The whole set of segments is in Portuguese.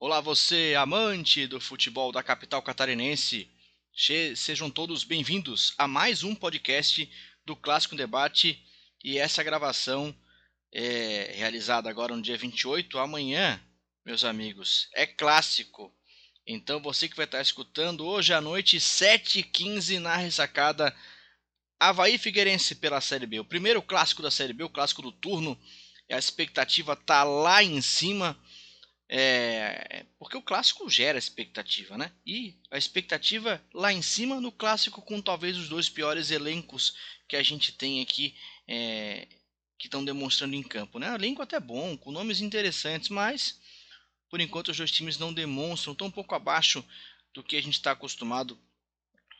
Olá, você amante do futebol da capital catarinense. Sejam todos bem-vindos a mais um podcast do Clássico Debate. E essa gravação é realizada agora no dia 28. Amanhã, meus amigos, é clássico. Então você que vai estar escutando hoje à noite, 7h15 na ressacada Havaí Figueirense pela Série B. O primeiro clássico da Série B, o clássico do turno. A expectativa tá lá em cima. É, porque o clássico gera expectativa, né? E a expectativa lá em cima no clássico com talvez os dois piores elencos que a gente tem aqui é, que estão demonstrando em campo, né? Elenco até bom, com nomes interessantes, mas por enquanto os dois times não demonstram, tão pouco abaixo do que a gente está acostumado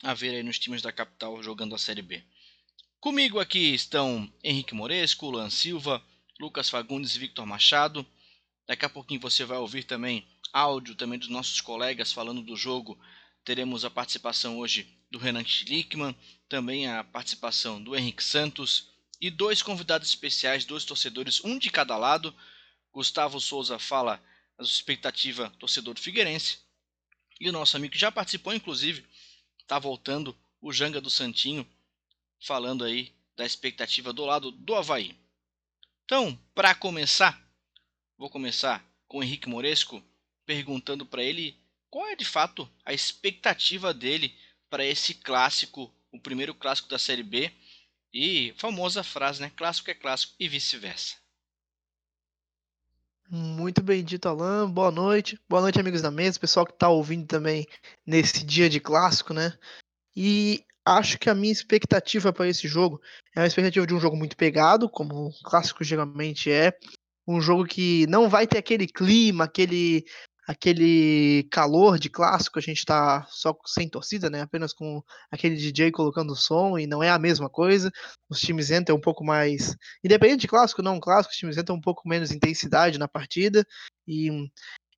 a ver aí nos times da capital jogando a Série B. Comigo aqui estão Henrique Moresco, Luan Silva, Lucas Fagundes e Victor Machado. Daqui a pouquinho você vai ouvir também áudio também dos nossos colegas falando do jogo. Teremos a participação hoje do Renan Schlickman, também a participação do Henrique Santos e dois convidados especiais, dois torcedores, um de cada lado. Gustavo Souza fala a expectativa torcedor do Figueirense. E o nosso amigo que já participou, inclusive, está voltando, o Janga do Santinho, falando aí da expectativa do lado do Havaí. Então, para começar, Vou começar com o Henrique Moresco perguntando para ele qual é de fato a expectativa dele para esse clássico, o primeiro clássico da Série B. E famosa frase, né? Clássico é clássico e vice-versa. Muito bem dito, Alan. Boa noite. Boa noite, amigos da mesa, pessoal que está ouvindo também nesse dia de clássico, né? E acho que a minha expectativa para esse jogo é uma expectativa de um jogo muito pegado, como o clássico geralmente é, um jogo que não vai ter aquele clima, aquele aquele calor de clássico, a gente tá só sem torcida, né? Apenas com aquele DJ colocando som e não é a mesma coisa. Os times entram um pouco mais, independente de clássico não clássico, os times entram um pouco menos intensidade na partida e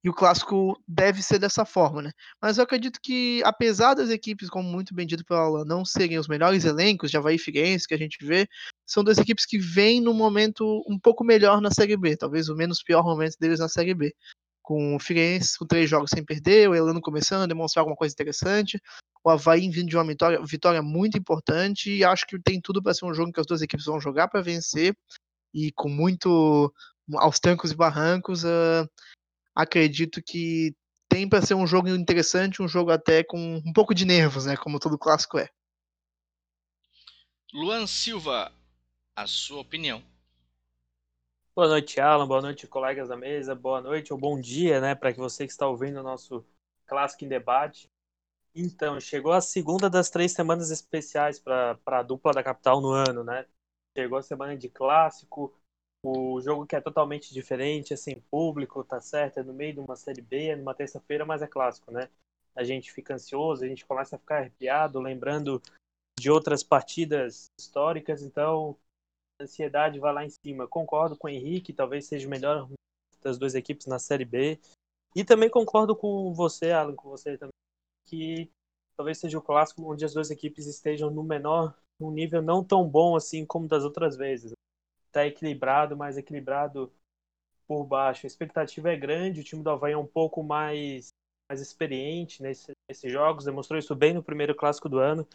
e o clássico deve ser dessa forma, né? Mas eu acredito que, apesar das equipes, como muito bem dito pela Alan, não serem os melhores elencos de Havaí Figueirense que a gente vê, são duas equipes que vêm no momento um pouco melhor na Série B, talvez o menos pior momento deles na Série B. Com o Figueirense com três jogos sem perder, o Elano começando a demonstrar alguma coisa interessante, o Havaí vindo de uma vitória, vitória muito importante, e acho que tem tudo para ser um jogo que as duas equipes vão jogar para vencer, e com muito aos trancos e barrancos. Uh, acredito que tem para ser um jogo interessante, um jogo até com um pouco de nervos, né, como todo clássico é. Luan Silva, a sua opinião. Boa noite, Alan. Boa noite, colegas da mesa. Boa noite ou bom dia, né, para que você que está ouvindo o nosso clássico em debate. Então, chegou a segunda das três semanas especiais para a dupla da capital no ano, né? Chegou a semana de clássico, o jogo que é totalmente diferente, assim, público, tá certo, é no meio de uma série B, é numa terça-feira, mas é clássico, né? A gente fica ansioso, a gente começa a ficar arrepiado, lembrando de outras partidas históricas, então a ansiedade vai lá em cima. Concordo com o Henrique, talvez seja o melhor das duas equipes na série B. E também concordo com você, Alan, com você também, que talvez seja o clássico onde as duas equipes estejam no menor, num nível não tão bom assim como das outras vezes tá equilibrado, mas equilibrado por baixo. A expectativa é grande, o time do Havaí é um pouco mais, mais experiente nesse, nesses jogos, demonstrou isso bem no primeiro clássico do ano.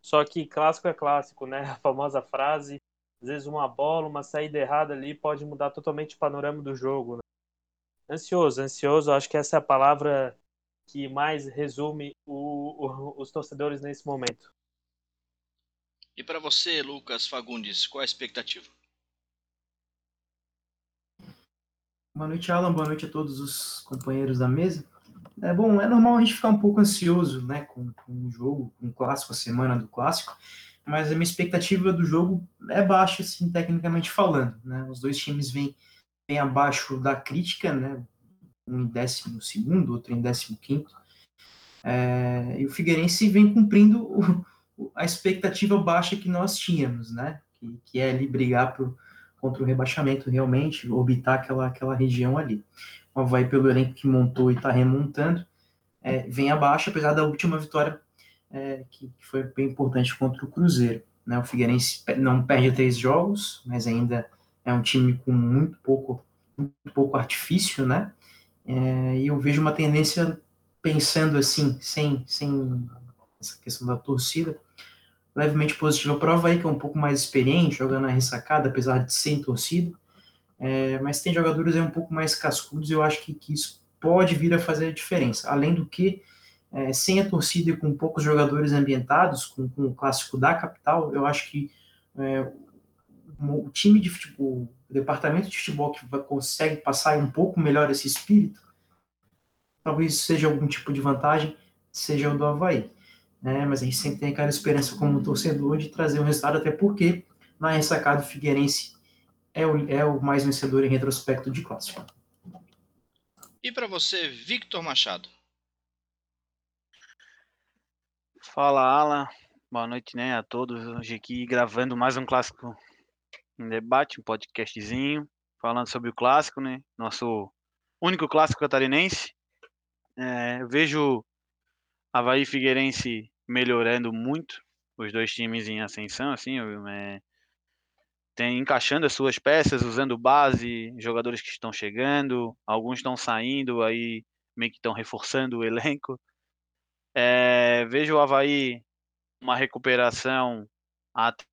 Só que clássico é clássico, né? A famosa frase, às vezes uma bola, uma saída errada ali pode mudar totalmente o panorama do jogo. Né? Ansioso, ansioso, acho que essa é a palavra que mais resume o, o, os torcedores nesse momento. E para você, Lucas Fagundes, qual a expectativa? Boa noite, Alan. Boa noite a todos os companheiros da mesa. É bom, é normal a gente ficar um pouco ansioso, né, com, com o jogo, com o clássico, a semana do clássico, mas a minha expectativa do jogo é baixa, assim, tecnicamente falando, né? Os dois times vêm, vêm abaixo da crítica, né? Um em décimo segundo, outro em décimo quinto. É, e o Figueirense vem cumprindo o, a expectativa baixa que nós tínhamos, né? Que, que é ali brigar por contra o rebaixamento realmente, orbitar aquela, aquela região ali. O Havaí, pelo elenco que montou e está remontando, é, vem abaixo, apesar da última vitória é, que, que, foi bem importante contra o Cruzeiro. Né? O Figueirense não perde três jogos, mas ainda é um time com muito pouco, muito pouco artifício, né? É, e eu vejo uma tendência pensando assim, sem, sem essa questão da torcida, levemente positiva para o Havaí, que é um pouco mais experiente, jogando na ressacada, apesar de sem torcida. É, mas tem jogadores aí um pouco mais cascudos eu acho que, que isso pode vir a fazer a diferença. Além do que, é, sem a torcida e com poucos jogadores ambientados, com, com o clássico da capital, eu acho que é, o time de futebol, o departamento de futebol que vai, consegue passar um pouco melhor esse espírito, talvez seja algum tipo de vantagem, seja o do Havaí. Né? Mas a gente sempre tem aquela esperança como torcedor de trazer um resultado, até porque na ressacada o Figueirense é o, é o mais vencedor em retrospecto de clássico. E para você, Victor Machado? Fala, Alan. Boa noite né, a todos. Hoje aqui gravando mais um clássico em debate, um podcastzinho, falando sobre o clássico, né? Nosso único clássico catarinense. É, vejo Havaí Figueirense melhorando muito, os dois times em ascensão, assim, é, tem encaixando as suas peças, usando base, jogadores que estão chegando, alguns estão saindo, aí meio que estão reforçando o elenco. É, vejo o Havaí uma recuperação até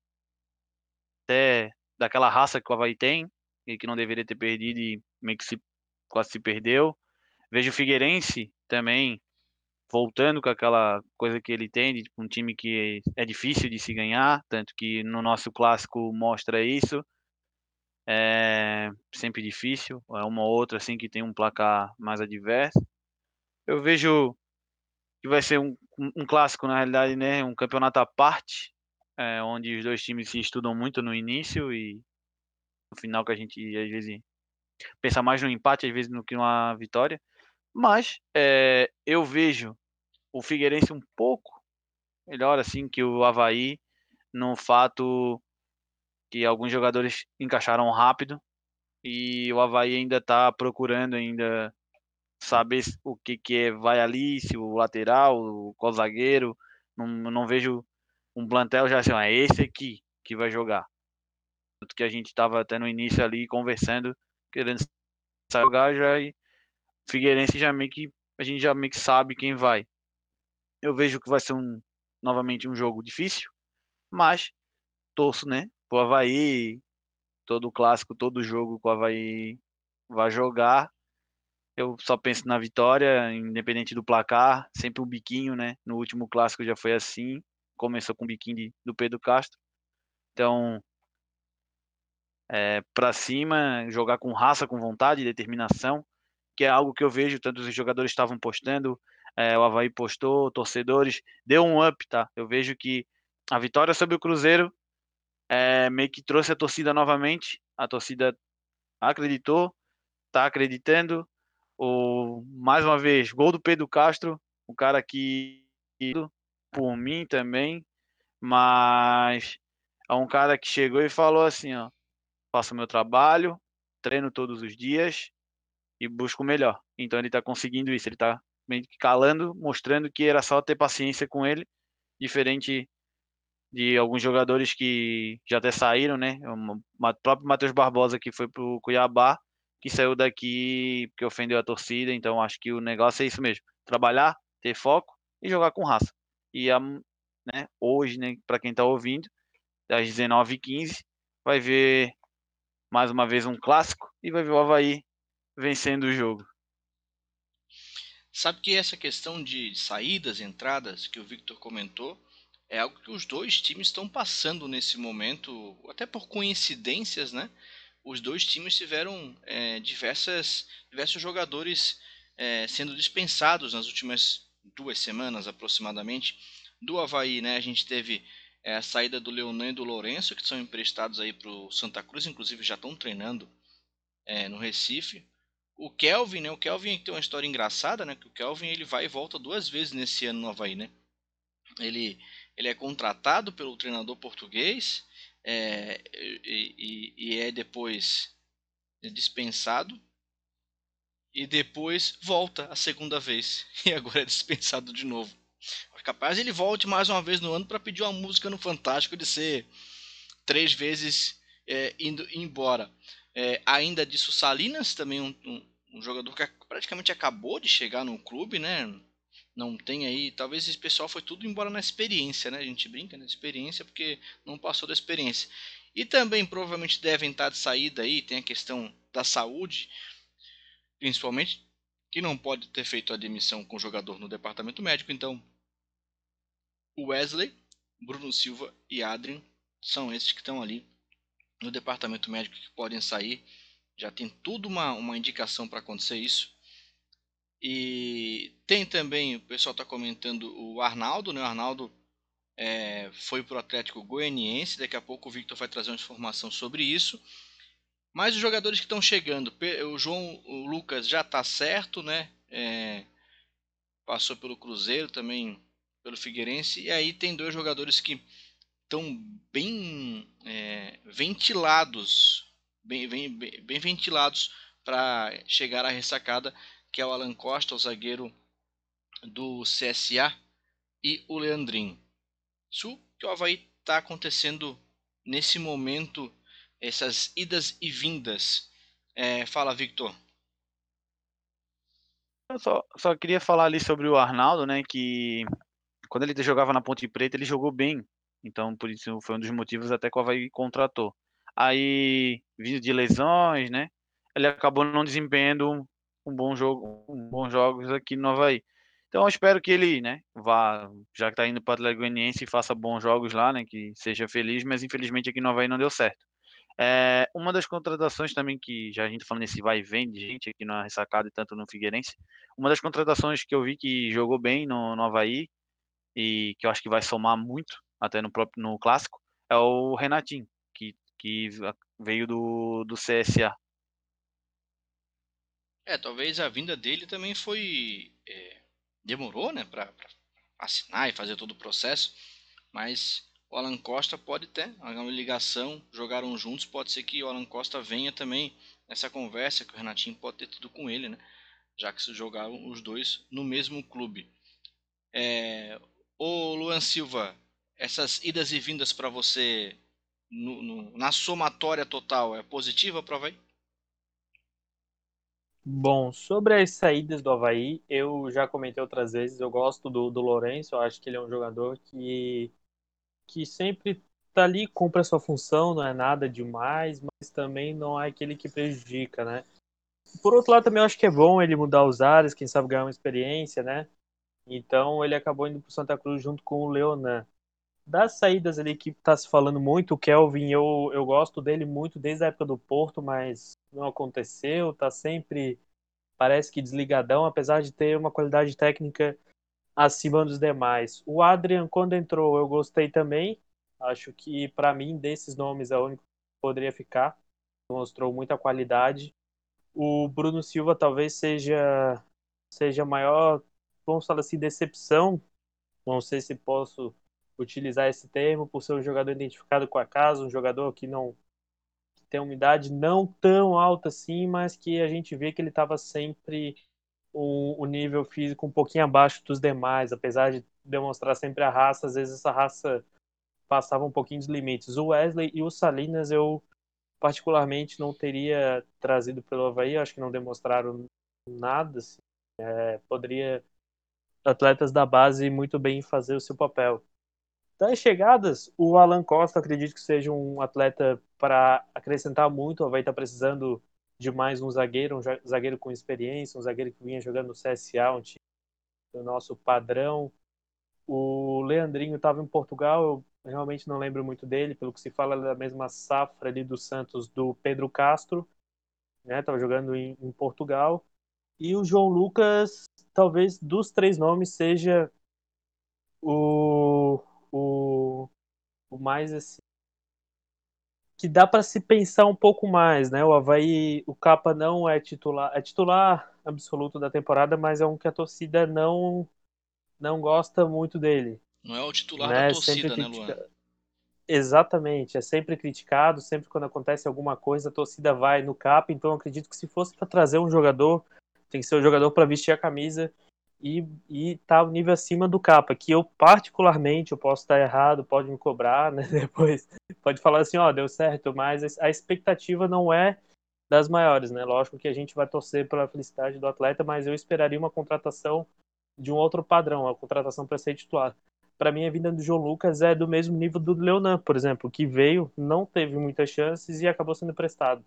daquela raça que o Havaí tem, e que não deveria ter perdido e meio que se, quase se perdeu. Vejo o Figueirense também voltando com aquela coisa que ele tem, de tipo, um time que é difícil de se ganhar, tanto que no nosso clássico mostra isso. É sempre difícil, é uma ou outra assim que tem um placar mais adverso. Eu vejo que vai ser um, um, clássico na realidade, né, um campeonato à parte, é, onde os dois times se estudam muito no início e no final que a gente às vezes pensa mais no empate às vezes do que numa vitória. Mas é, eu vejo o Figueirense um pouco melhor assim que o Havaí no fato que alguns jogadores encaixaram rápido e o Havaí ainda está procurando ainda saber o que, que é, vai ali, se o lateral, qual zagueiro, não, não vejo um plantel já assim, é esse aqui que vai jogar. Tanto que a gente estava até no início ali conversando, querendo jogar já e Figueirense já meio que a gente já meio que sabe quem vai. Eu vejo que vai ser um novamente um jogo difícil, mas torço, né, pro Havaí, todo o clássico, todo jogo que o Havaí vai jogar. Eu só penso na vitória, independente do placar, sempre um biquinho, né? No último clássico já foi assim, começou com o biquinho de, do Pedro Castro. Então, é, para cima, jogar com raça, com vontade, determinação, que é algo que eu vejo, tanto os jogadores estavam postando, é, o Havaí postou, torcedores, deu um up, tá? Eu vejo que a vitória sobre o Cruzeiro é, meio que trouxe a torcida novamente, a torcida acreditou, tá acreditando, o, mais uma vez, gol do Pedro Castro, o cara que por mim também, mas é um cara que chegou e falou assim, ó, faço meu trabalho, treino todos os dias e busco o melhor. Então ele está conseguindo isso, ele está calando, mostrando que era só ter paciência com ele, diferente de alguns jogadores que já até saíram, né? O próprio Matheus Barbosa que foi pro Cuiabá, que saiu daqui porque ofendeu a torcida, então acho que o negócio é isso mesmo, trabalhar, ter foco e jogar com raça. E a, né, hoje, né, para quem está ouvindo, às 19h15, vai ver mais uma vez um clássico e vai ver o Havaí vencendo o jogo. Sabe que essa questão de saídas, entradas que o Victor comentou é algo que os dois times estão passando nesse momento, até por coincidências, né? Os dois times tiveram é, diversas, diversos jogadores é, sendo dispensados nas últimas duas semanas aproximadamente. Do Havaí, né? A gente teve é, a saída do Leonan e do Lourenço, que são emprestados aí para o Santa Cruz, inclusive já estão treinando é, no Recife. O Kelvin, né? O Kelvin tem uma história engraçada, né? Que o Kelvin ele vai e volta duas vezes nesse ano no Havaí, né? Ele, ele é contratado pelo treinador português é, e, e, e é depois dispensado e depois volta a segunda vez e agora é dispensado de novo. Capaz ele volte mais uma vez no ano para pedir uma música no Fantástico de ser três vezes é, indo embora. É, ainda disso Salinas, também um, um jogador que praticamente acabou de chegar no clube, né? Não tem aí, talvez esse pessoal foi tudo embora na experiência, né? A gente brinca na experiência porque não passou da experiência. E também provavelmente devem estar de saída aí, tem a questão da saúde, principalmente, que não pode ter feito a demissão com o jogador no departamento médico, então Wesley, Bruno Silva e Adrian são esses que estão ali no departamento médico que podem sair. Já tem tudo uma, uma indicação para acontecer isso. E tem também, o pessoal está comentando o Arnaldo, né? O Arnaldo é, foi para o Atlético Goianiense. Daqui a pouco o Victor vai trazer uma informação sobre isso. Mas os jogadores que estão chegando, o João o Lucas já está certo, né? É, passou pelo Cruzeiro também, pelo Figueirense. E aí tem dois jogadores que estão bem é, ventilados, bem, bem, bem ventilados para chegar à ressacada, que é o Alan Costa, o zagueiro do CSA, e o Leandrinho. Isso que o Havaí está acontecendo nesse momento, essas idas e vindas. É, fala, Victor. Eu só, só queria falar ali sobre o Arnaldo, né? Que quando ele jogava na Ponte Preta, ele jogou bem então, por isso foi um dos motivos até que o Havaí contratou. Aí, vindo de lesões, né? Ele acabou não desempenhando um, bom jogo, um bons jogos aqui no Havaí. Então, eu espero que ele, né, vá, já que está indo para o Atlético Goianiense, faça bons jogos lá, né, que seja feliz, mas infelizmente aqui no Havaí não deu certo. É, uma das contratações também que já a gente tá falando nesse vai e vem de gente aqui na ressacada e tanto no Figueirense, uma das contratações que eu vi que jogou bem no, no Havaí e que eu acho que vai somar muito até no próprio no clássico, é o Renatinho, que, veio do, do CSA. É, talvez a vinda dele também foi. É, demorou, né, para assinar e fazer todo o processo, mas o Alan Costa pode ter uma ligação, jogaram juntos, pode ser que o Alan Costa venha também nessa conversa que o Renatinho pode ter tido com ele, né, já que se jogaram os dois no mesmo clube. É, o Luan Silva, essas idas e vindas para você no, no, na somatória total é positiva para o Havaí? Bom, sobre as saídas do Havaí, eu já comentei outras vezes, eu gosto do, do Lourenço, eu acho que ele é um jogador que, que sempre tá ali, cumpre a sua função, não é nada demais, mas também não é aquele que prejudica, né? Por outro lado, também eu acho que é bom ele mudar os ares, quem sabe ganhar uma experiência, né? Então ele acabou indo para Santa Cruz junto com o Leonan das saídas ali que tá se falando muito, o Kelvin, eu, eu gosto dele muito desde a época do Porto, mas não aconteceu, tá sempre, parece que desligadão, apesar de ter uma qualidade técnica acima dos demais. O Adrian, quando entrou, eu gostei também, acho que para mim, desses nomes, é o único que poderia ficar, mostrou muita qualidade. O Bruno Silva talvez seja, seja a maior, vamos falar assim, decepção, não sei se posso utilizar esse termo por ser um jogador identificado com a casa, um jogador que não que tem uma idade não tão alta assim, mas que a gente vê que ele estava sempre um, um, nível físico um pouquinho abaixo dos demais, apesar de demonstrar sempre a raça, às vezes essa raça passava um pouquinho dos limites. O Wesley e o Salinas eu particularmente não teria trazido pelo Havaí, acho que não demonstraram nada, assim. é, poderia atletas da base muito bem fazer o seu papel. Das chegadas, o Alan Costa acredito que seja um atleta para acrescentar muito. Vai estar precisando de mais um zagueiro, um zagueiro com experiência, um zagueiro que vinha jogando no CSA, um time do nosso padrão. O Leandrinho estava em Portugal, eu realmente não lembro muito dele, pelo que se fala é da mesma safra ali do Santos do Pedro Castro, né? Tava jogando em, em Portugal. E o João Lucas, talvez dos três nomes, seja o o, o mais assim que dá para se pensar um pouco mais, né? O Havaí, o Capa não é titular, é titular absoluto da temporada, mas é um que a torcida não não gosta muito dele. Não é o titular né? da torcida, né, Luan? Exatamente, é sempre criticado, sempre quando acontece alguma coisa, a torcida vai no Capa, então acredito que se fosse para trazer um jogador, tem que ser um jogador para vestir a camisa e, e tá o nível acima do capa, que eu particularmente, eu posso estar errado, pode me cobrar, né, depois, pode falar assim, ó, oh, deu certo, mas a expectativa não é das maiores, né? Lógico que a gente vai torcer pela felicidade do atleta, mas eu esperaria uma contratação de um outro padrão, a contratação para ser titular. Para mim, a vinda do João Lucas é do mesmo nível do Leonan, por exemplo, que veio, não teve muitas chances e acabou sendo emprestado.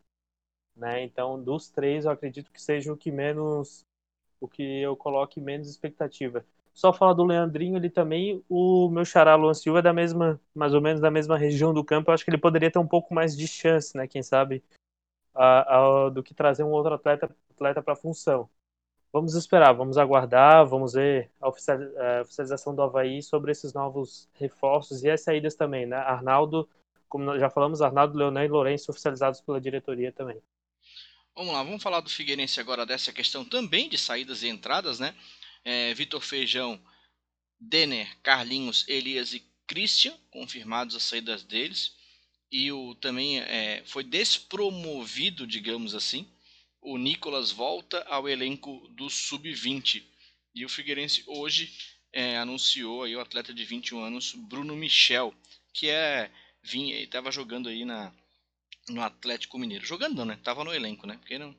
Né? Então, dos três, eu acredito que seja o que menos, o que eu coloque menos expectativa. Só falar do Leandrinho, ele também, o meu xará Luan Silva é da mesma, mais ou menos da mesma região do campo, eu acho que ele poderia ter um pouco mais de chance, né? Quem sabe, a, a, do que trazer um outro atleta atleta para a função. Vamos esperar, vamos aguardar, vamos ver a oficialização do Havaí sobre esses novos reforços e as saídas também, né? Arnaldo, como já falamos, Arnaldo, Leonel e Lourenço oficializados pela diretoria também. Vamos lá, vamos falar do Figueirense agora dessa questão também de saídas e entradas, né? É, Vitor Feijão, Denner, Carlinhos, Elias e Christian, confirmados as saídas deles. E o também é, foi despromovido, digamos assim. O Nicolas volta ao elenco do Sub-20. E o Figueirense hoje é, anunciou aí o atleta de 21 anos, Bruno Michel, que é vinha estava jogando aí na no Atlético Mineiro. Jogando não, né? Tava no elenco, né? Porque não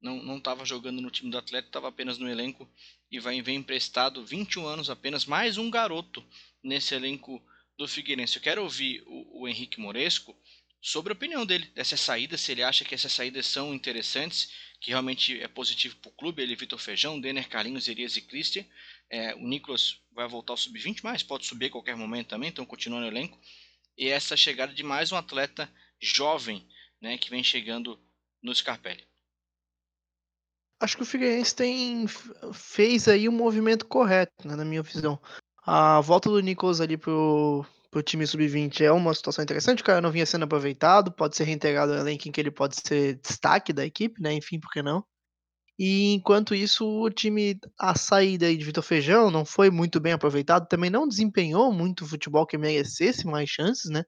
não não estava jogando no time do Atlético, estava apenas no elenco e vai vem emprestado 21 anos apenas, mais um garoto nesse elenco do Figueirense. Eu quero ouvir o, o Henrique Moresco sobre a opinião dele dessas saídas, se ele acha que essas saídas são interessantes, que realmente é positivo para o clube. Ele, Vitor Feijão, Denner, Carlinhos, Elias e Christian. É, o Nicolas vai voltar ao sub-20, mas pode subir a qualquer momento também, então continua no elenco. E essa chegada de mais um atleta jovem, né, que vem chegando no Scarpelli. Acho que o Figueirense tem fez aí um movimento correto, né, na minha visão. A volta do Nicolas ali pro, pro time sub-20 é uma situação interessante, o cara não vinha sendo aproveitado, pode ser reintegrado no elenco em que ele pode ser destaque da equipe, né? Enfim, por que não? E enquanto isso, o time, a saída aí de Vitor Feijão não foi muito bem aproveitado, também não desempenhou muito futebol que merecesse mais chances, né?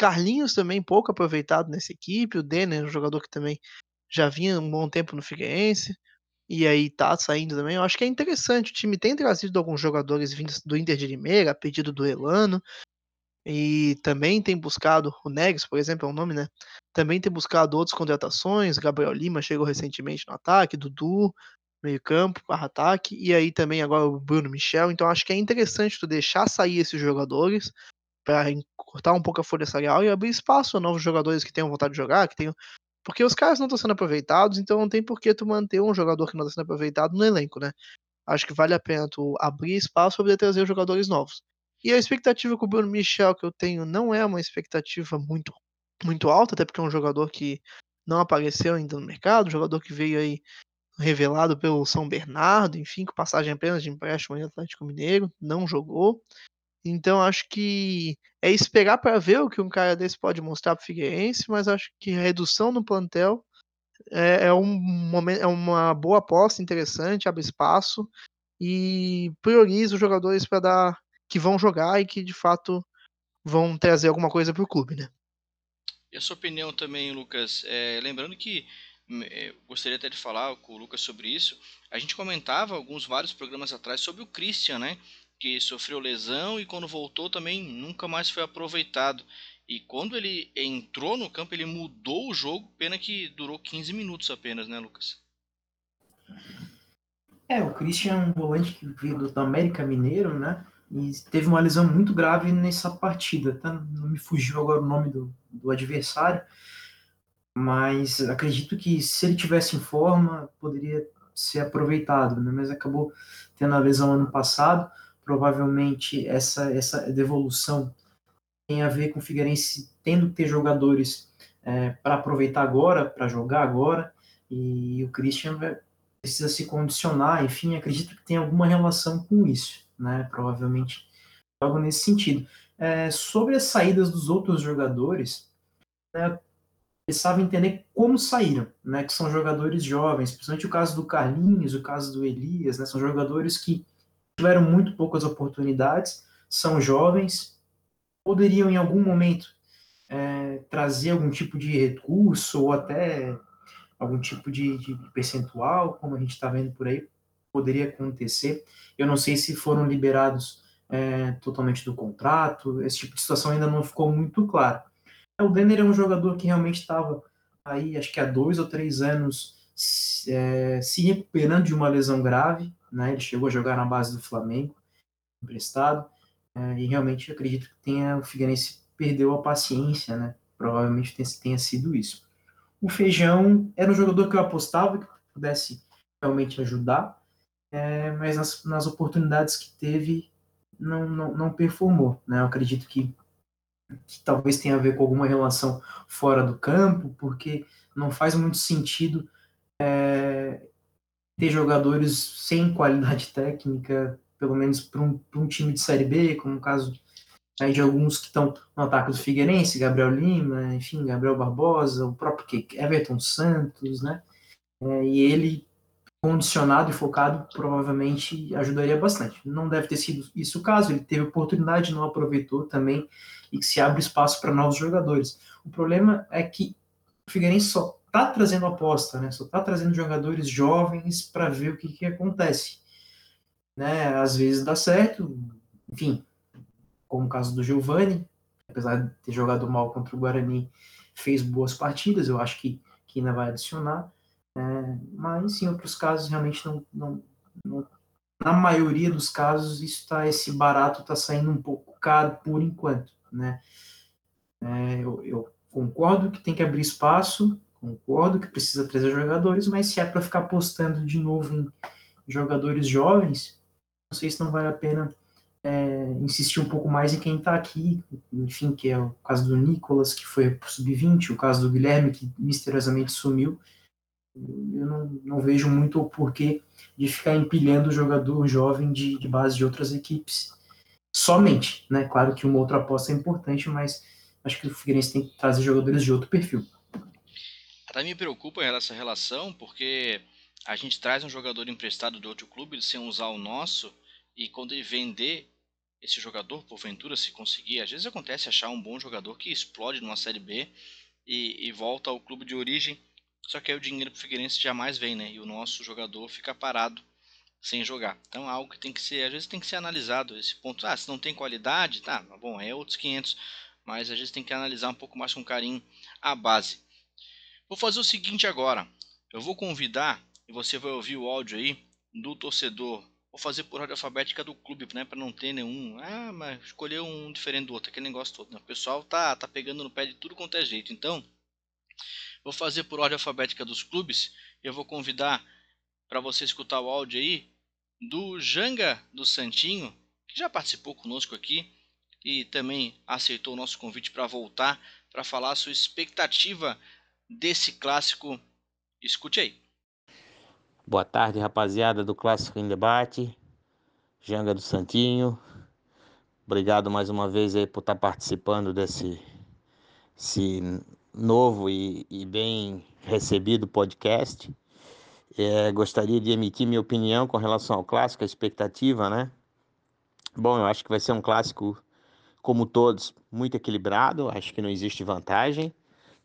Carlinhos também pouco aproveitado nessa equipe. O Denner, um jogador que também já vinha um bom tempo no Figueirense. E aí tá saindo também. Eu acho que é interessante. O time tem trazido alguns jogadores vindos do Inter de Limeira, a pedido do Elano. E também tem buscado, o Negs, por exemplo, é o nome, né? Também tem buscado outras contratações. Gabriel Lima chegou recentemente no ataque, Dudu, meio-campo, ataque. E aí também agora o Bruno Michel. Então acho que é interessante tu deixar sair esses jogadores para cortar um pouco a folha salarial e abrir espaço a novos jogadores que tenham vontade de jogar, que tenham. Porque os caras não estão sendo aproveitados, então não tem por que tu manter um jogador que não está sendo aproveitado no elenco, né? Acho que vale a pena tu abrir espaço para poder trazer jogadores novos. E a expectativa com o Bruno Michel que eu tenho não é uma expectativa muito, muito alta, até porque é um jogador que não apareceu ainda no mercado, um jogador que veio aí revelado pelo São Bernardo, enfim, com passagem apenas de empréstimo em Atlético Mineiro, não jogou. Então acho que é esperar para ver o que um cara desse pode mostrar para o Figueirense, mas acho que a redução no plantel é, é, um momento, é uma boa aposta, interessante, abre espaço e prioriza os jogadores para dar que vão jogar e que de fato vão trazer alguma coisa para o clube, né? E a sua opinião também, Lucas? É, lembrando que é, gostaria até de falar com o Lucas sobre isso. A gente comentava alguns vários programas atrás sobre o Christian, né? Que sofreu lesão e quando voltou também nunca mais foi aproveitado. E quando ele entrou no campo, ele mudou o jogo, pena que durou 15 minutos apenas, né, Lucas? É, o Christian é um volante que veio do América Mineiro, né? E teve uma lesão muito grave nessa partida. Tá? Não me fugiu agora o nome do, do adversário, mas acredito que se ele tivesse em forma, poderia ser aproveitado, né? Mas acabou tendo a lesão ano passado provavelmente essa, essa devolução tem a ver com o Figueirense tendo que ter jogadores é, para aproveitar agora, para jogar agora, e o Christian precisa se condicionar, enfim, acredito que tem alguma relação com isso, né? Provavelmente algo nesse sentido. É, sobre as saídas dos outros jogadores, né, precisava entender como saíram, né? Que são jogadores jovens, principalmente o caso do Carlinhos, o caso do Elias, né? São jogadores que tiveram muito poucas oportunidades, são jovens, poderiam em algum momento é, trazer algum tipo de recurso ou até algum tipo de, de percentual, como a gente está vendo por aí, poderia acontecer. Eu não sei se foram liberados é, totalmente do contrato, esse tipo de situação ainda não ficou muito claro. O Denner é um jogador que realmente estava aí acho que há dois ou três anos é, se recuperando de uma lesão grave, né? Ele chegou a jogar na base do Flamengo, emprestado, é, e realmente acredito que tenha, o Figueirense perdeu a paciência, né? Provavelmente tenha, tenha sido isso. O Feijão era um jogador que eu apostava que pudesse realmente ajudar, é, mas nas, nas, oportunidades que teve não, não, não performou. Né? Eu acredito que, que, talvez tenha a ver com alguma relação fora do campo, porque não faz muito sentido é, ter jogadores sem qualidade técnica, pelo menos para um, um time de Série B, como o caso aí de alguns que estão no ataque do Figueirense, Gabriel Lima, enfim, Gabriel Barbosa, o próprio Everton Santos, né? É, e ele condicionado e focado provavelmente ajudaria bastante. Não deve ter sido isso o caso, ele teve oportunidade, não aproveitou também e que se abre espaço para novos jogadores. O problema é que o Figueirense só está trazendo aposta, né? Só está trazendo jogadores jovens para ver o que, que acontece. Né? Às vezes dá certo, enfim, como o caso do Giovani, apesar de ter jogado mal contra o Guarani, fez boas partidas, eu acho que, que ainda vai adicionar, é, mas em outros casos realmente não, não, não, na maioria dos casos isso tá, esse barato está saindo um pouco caro por enquanto, né? É, eu, eu concordo que tem que abrir espaço, concordo que precisa trazer jogadores, mas se é para ficar apostando de novo em jogadores jovens, não sei se não vale a pena é, insistir um pouco mais em quem está aqui, enfim, que é o caso do Nicolas, que foi para o sub-20, o caso do Guilherme, que misteriosamente sumiu. Eu não, não vejo muito o porquê de ficar empilhando o jogador jovem de, de base de outras equipes somente, né? Claro que uma outra aposta é importante, mas acho que o Figueirense tem que trazer jogadores de outro perfil. Até me preocupa essa relação, porque a gente traz um jogador emprestado de outro clube sem usar o nosso, e quando ele vender esse jogador, porventura, se conseguir, às vezes acontece achar um bom jogador que explode numa Série B e, e volta ao clube de origem, só que aí o dinheiro para o Figueirense jamais vem, né? E o nosso jogador fica parado sem jogar. Então é algo que tem que ser, às vezes tem que ser analisado esse ponto. Ah, se não tem qualidade, tá, bom, é outros 500, mas às vezes tem que analisar um pouco mais com carinho a base. Vou fazer o seguinte agora. Eu vou convidar e você vai ouvir o áudio aí do torcedor Vou fazer por ordem alfabética do clube, né? Pra não ter nenhum. Ah, mas escolher um diferente do outro, aquele negócio todo. Né? O pessoal tá, tá pegando no pé de tudo quanto é jeito. Então, vou fazer por ordem alfabética dos clubes. E eu vou convidar para você escutar o áudio aí do Janga do Santinho, que já participou conosco aqui e também aceitou o nosso convite para voltar para falar a sua expectativa desse clássico. Escute aí. Boa tarde, rapaziada do Clássico em Debate. Janga do Santinho. Obrigado mais uma vez aí por estar participando desse esse novo e, e bem recebido podcast. É, gostaria de emitir minha opinião com relação ao clássico, a expectativa, né? Bom, eu acho que vai ser um clássico, como todos, muito equilibrado. Acho que não existe vantagem,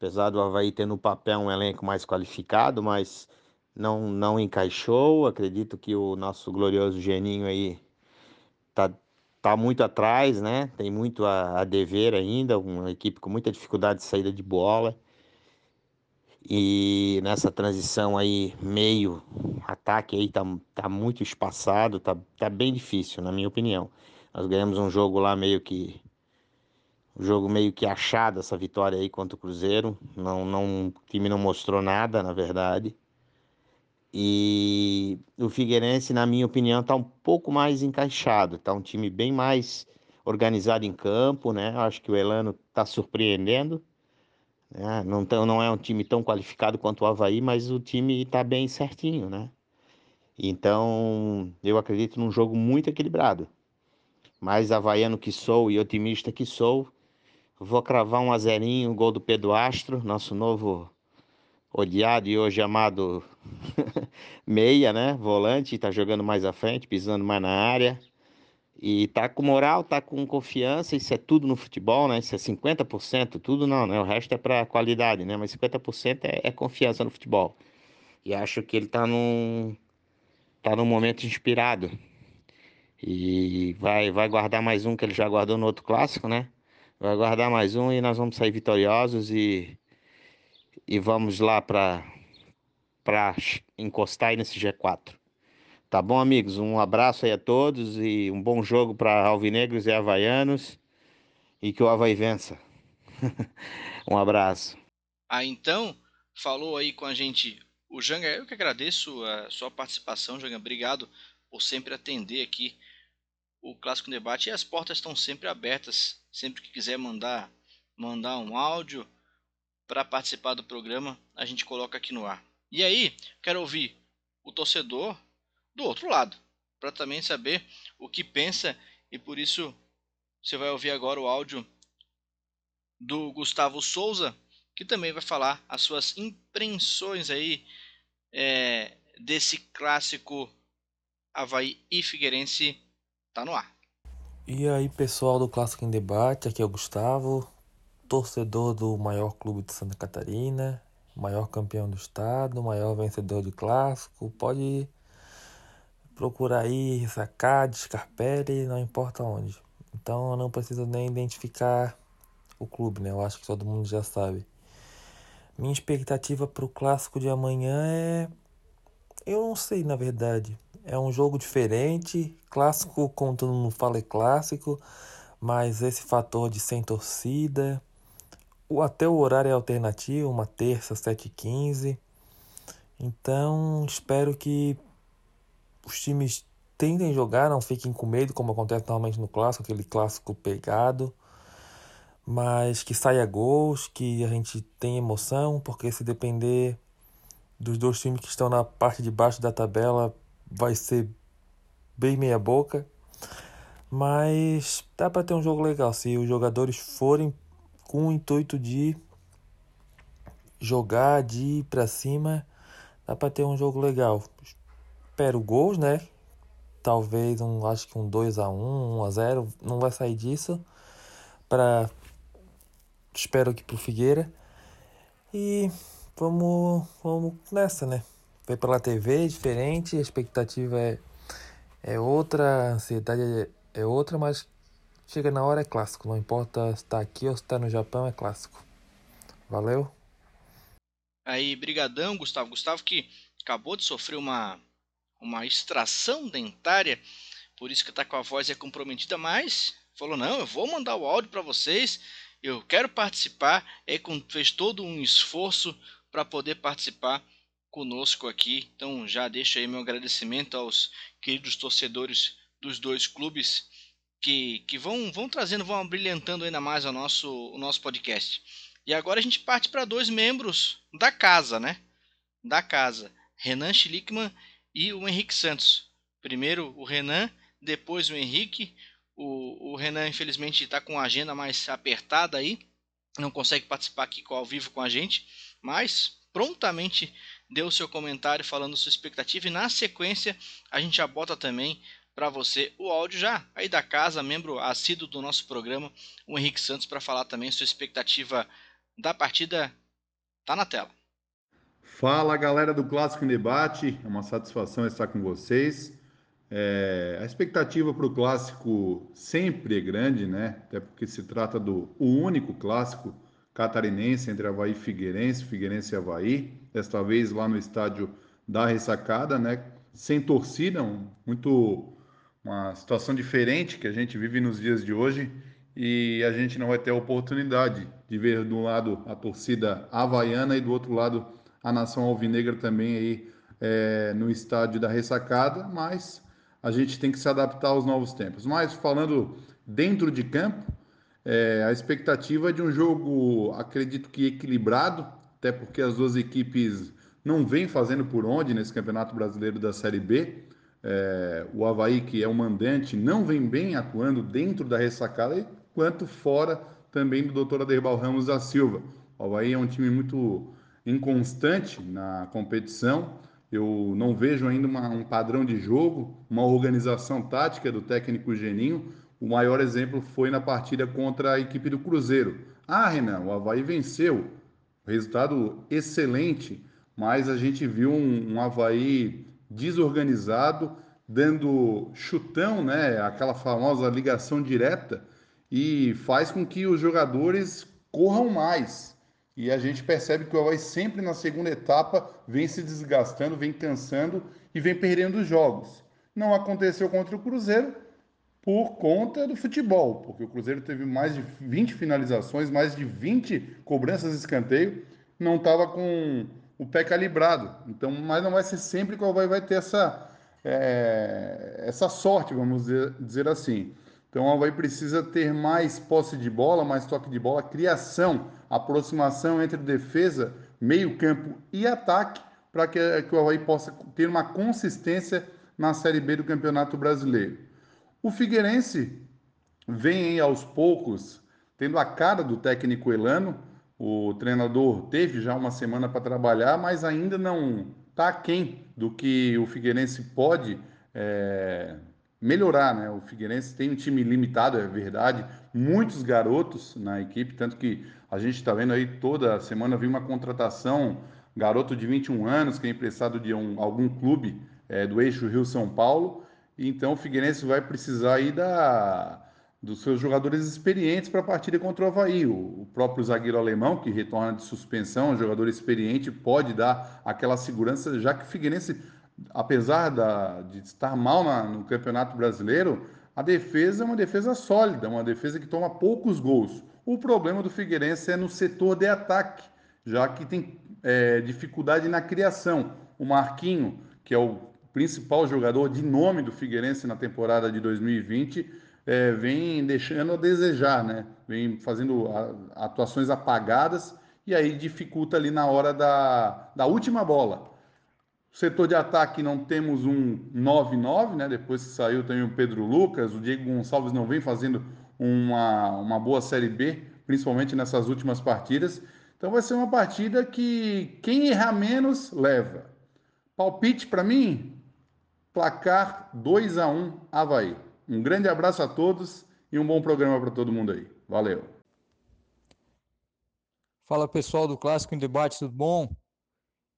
apesar do Havaí ter no papel um elenco mais qualificado, mas não, não encaixou. Acredito que o nosso glorioso Geninho aí tá, tá muito atrás, né? Tem muito a, a dever ainda, uma equipe com muita dificuldade de saída de bola. E nessa transição aí, meio ataque aí, tá, tá muito espaçado, tá, tá bem difícil, na minha opinião. Nós ganhamos um jogo lá meio que. Um jogo meio que achado essa vitória aí contra o Cruzeiro. Não, não, o time não mostrou nada, na verdade. E o Figueirense, na minha opinião, está um pouco mais encaixado, está um time bem mais organizado em campo, né? Acho que o Elano está surpreendendo. Né? Não, tão, não é um time tão qualificado quanto o Havaí, mas o time está bem certinho, né? Então, eu acredito num jogo muito equilibrado. Mais havaiano que sou e otimista que sou, vou cravar um azerinho, gol do Pedro Astro, nosso novo odiado e hoje amado meia, né? Volante, tá jogando mais à frente, pisando mais na área. E tá com moral, tá com confiança, isso é tudo no futebol, né? Isso é 50%, tudo não, né? O resto é para qualidade, né? Mas 50% é, é confiança no futebol. E acho que ele tá num tá num momento inspirado. E vai vai guardar mais um que ele já guardou no outro clássico, né? Vai guardar mais um e nós vamos sair vitoriosos e e vamos lá para encostar aí nesse G4. Tá bom, amigos? Um abraço aí a todos e um bom jogo para Alvinegros e Havaianos e que o Havaí vença. um abraço. Ah, então, falou aí com a gente o Janga. Eu que agradeço a sua participação, Janga. Obrigado por sempre atender aqui o Clássico Debate. E as portas estão sempre abertas. Sempre que quiser mandar, mandar um áudio para participar do programa, a gente coloca aqui no ar. E aí, quero ouvir o torcedor do outro lado, para também saber o que pensa e por isso você vai ouvir agora o áudio do Gustavo Souza, que também vai falar as suas impressões aí é, desse clássico Havaí e Figueirense tá no ar. E aí pessoal do Clássico em Debate, aqui é o Gustavo, torcedor do maior clube de Santa Catarina, maior campeão do estado, maior vencedor de clássico. Pode procurar aí, sacar, Scarpelli, não importa onde. Então eu não preciso nem identificar o clube, né? Eu acho que todo mundo já sabe. Minha expectativa para o clássico de amanhã é. Eu não sei, na verdade. É um jogo diferente. Clássico, como todo mundo fala, é clássico. Mas esse fator de sem torcida até o horário é alternativo, uma terça, 7h15. Então, espero que os times tentem jogar, não fiquem com medo, como acontece normalmente no clássico, aquele clássico pegado. Mas que saia gols, que a gente tenha emoção, porque se depender dos dois times que estão na parte de baixo da tabela, vai ser bem meia boca. Mas dá para ter um jogo legal se os jogadores forem com o intuito de jogar, de ir para cima, dá para ter um jogo legal. Espero gols, né? Talvez um, acho que um 2 a 1, 1 a 0, não vai sair disso. Para espero que pro Figueira. E vamos, vamos nessa, né? Foi pela TV, diferente, a expectativa é, é outra, a ansiedade é, é outra, mas Chega na hora é clássico, não importa se está aqui ou se está no Japão, é clássico. Valeu. Aí, brigadão, Gustavo. Gustavo que acabou de sofrer uma, uma extração dentária, por isso que está com a voz é comprometida, mas falou, não, eu vou mandar o áudio para vocês, eu quero participar, é, fez todo um esforço para poder participar conosco aqui. Então já deixo aí meu agradecimento aos queridos torcedores dos dois clubes que, que vão, vão trazendo, vão brilhantando ainda mais o nosso, o nosso podcast. E agora a gente parte para dois membros da casa, né? Da casa. Renan Schlickman e o Henrique Santos. Primeiro o Renan, depois o Henrique. O, o Renan, infelizmente, está com a agenda mais apertada aí. Não consegue participar aqui ao vivo com a gente. Mas prontamente deu seu comentário falando sua expectativa. E na sequência a gente já bota também para você o áudio já aí da casa, membro assíduo do nosso programa, o Henrique Santos, para falar também sua expectativa da partida. Tá na tela. Fala galera do Clássico em Debate, é uma satisfação estar com vocês. É, a expectativa para o clássico sempre é grande, né? Até porque se trata do único clássico catarinense entre Havaí e Figueirense, Figueirense e Havaí, desta vez lá no estádio da Ressacada, né? Sem torcida, muito uma situação diferente que a gente vive nos dias de hoje e a gente não vai ter a oportunidade de ver um lado a torcida havaiana e do outro lado a nação alvinegra também aí é, no estádio da ressacada, mas a gente tem que se adaptar aos novos tempos. Mas falando dentro de campo, é, a expectativa é de um jogo, acredito que equilibrado, até porque as duas equipes não vêm fazendo por onde nesse Campeonato Brasileiro da Série B. É, o Havaí, que é o mandante, não vem bem atuando dentro da ressacada, quanto fora também do Dr. Aderbal Ramos da Silva. O Havaí é um time muito inconstante na competição. Eu não vejo ainda uma, um padrão de jogo, uma organização tática do técnico Geninho. O maior exemplo foi na partida contra a equipe do Cruzeiro. Ah, Renan, o Havaí venceu. Resultado excelente, mas a gente viu um, um Havaí desorganizado, dando chutão, né, aquela famosa ligação direta, e faz com que os jogadores corram mais. E a gente percebe que o Havaí sempre na segunda etapa vem se desgastando, vem cansando e vem perdendo os jogos. Não aconteceu contra o Cruzeiro por conta do futebol, porque o Cruzeiro teve mais de 20 finalizações, mais de 20 cobranças de escanteio, não estava com o pé calibrado. Então, mas não vai ser sempre que o Havaí vai ter essa, é, essa sorte, vamos dizer, dizer assim. Então o Havaí precisa ter mais posse de bola, mais toque de bola, criação, aproximação entre defesa, meio campo e ataque, para que, que o Havaí possa ter uma consistência na Série B do Campeonato Brasileiro. O Figueirense vem aos poucos tendo a cara do técnico Elano. O treinador teve já uma semana para trabalhar, mas ainda não está aquém do que o Figueirense pode é, melhorar, né? O Figueirense tem um time limitado, é verdade, muitos garotos na equipe, tanto que a gente está vendo aí toda semana vi uma contratação, garoto de 21 anos que é emprestado de um, algum clube é, do eixo Rio São Paulo. Então o Figueirense vai precisar aí da dos seus jogadores experientes para a partida contra o Havaí. O, próprio zagueiro alemão, que retorna de suspensão, um jogador experiente, pode dar aquela segurança, já que o Figueirense apesar da, de estar mal na, no Campeonato Brasileiro, a defesa é uma defesa sólida, uma defesa que toma poucos gols. O problema do Figueirense é no setor de ataque, já que tem é, dificuldade na criação. O Marquinho, que é o principal jogador de nome do Figueirense na temporada de 2020, é, vem deixando a desejar, né? Vem fazendo atuações apagadas e aí dificulta ali na hora da, da última bola. Setor de ataque não temos um 9-9, né? Depois que saiu também o Pedro Lucas, o Diego Gonçalves não vem fazendo uma, uma boa Série B, principalmente nessas últimas partidas. Então vai ser uma partida que quem errar menos leva. Palpite para mim, placar 2 a 1 Havaí. Um grande abraço a todos e um bom programa para todo mundo aí. Valeu. Fala pessoal do Clássico em Debate, tudo bom?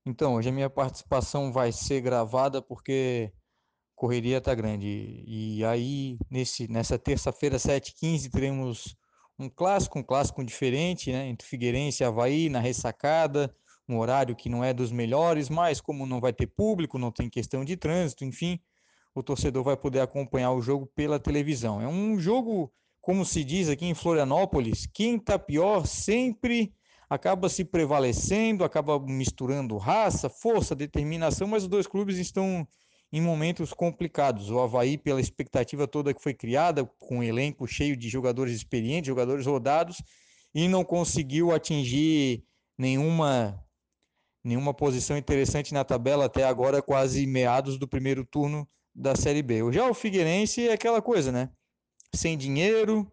Então, hoje a minha participação vai ser gravada porque correria tá grande. E aí, nesse, nessa terça-feira, 7h15, teremos um clássico, um clássico diferente, né? Entre Figueirense e Havaí, na ressacada, um horário que não é dos melhores, mas como não vai ter público, não tem questão de trânsito, enfim, o torcedor vai poder acompanhar o jogo pela televisão. É um jogo, como se diz aqui em Florianópolis, quem tá pior sempre acaba se prevalecendo, acaba misturando raça, força, determinação, mas os dois clubes estão em momentos complicados. O Havaí, pela expectativa toda que foi criada, com um elenco cheio de jogadores experientes, jogadores rodados, e não conseguiu atingir nenhuma nenhuma posição interessante na tabela até agora, quase meados do primeiro turno da Série B. Já o Figueirense é aquela coisa, né? Sem dinheiro,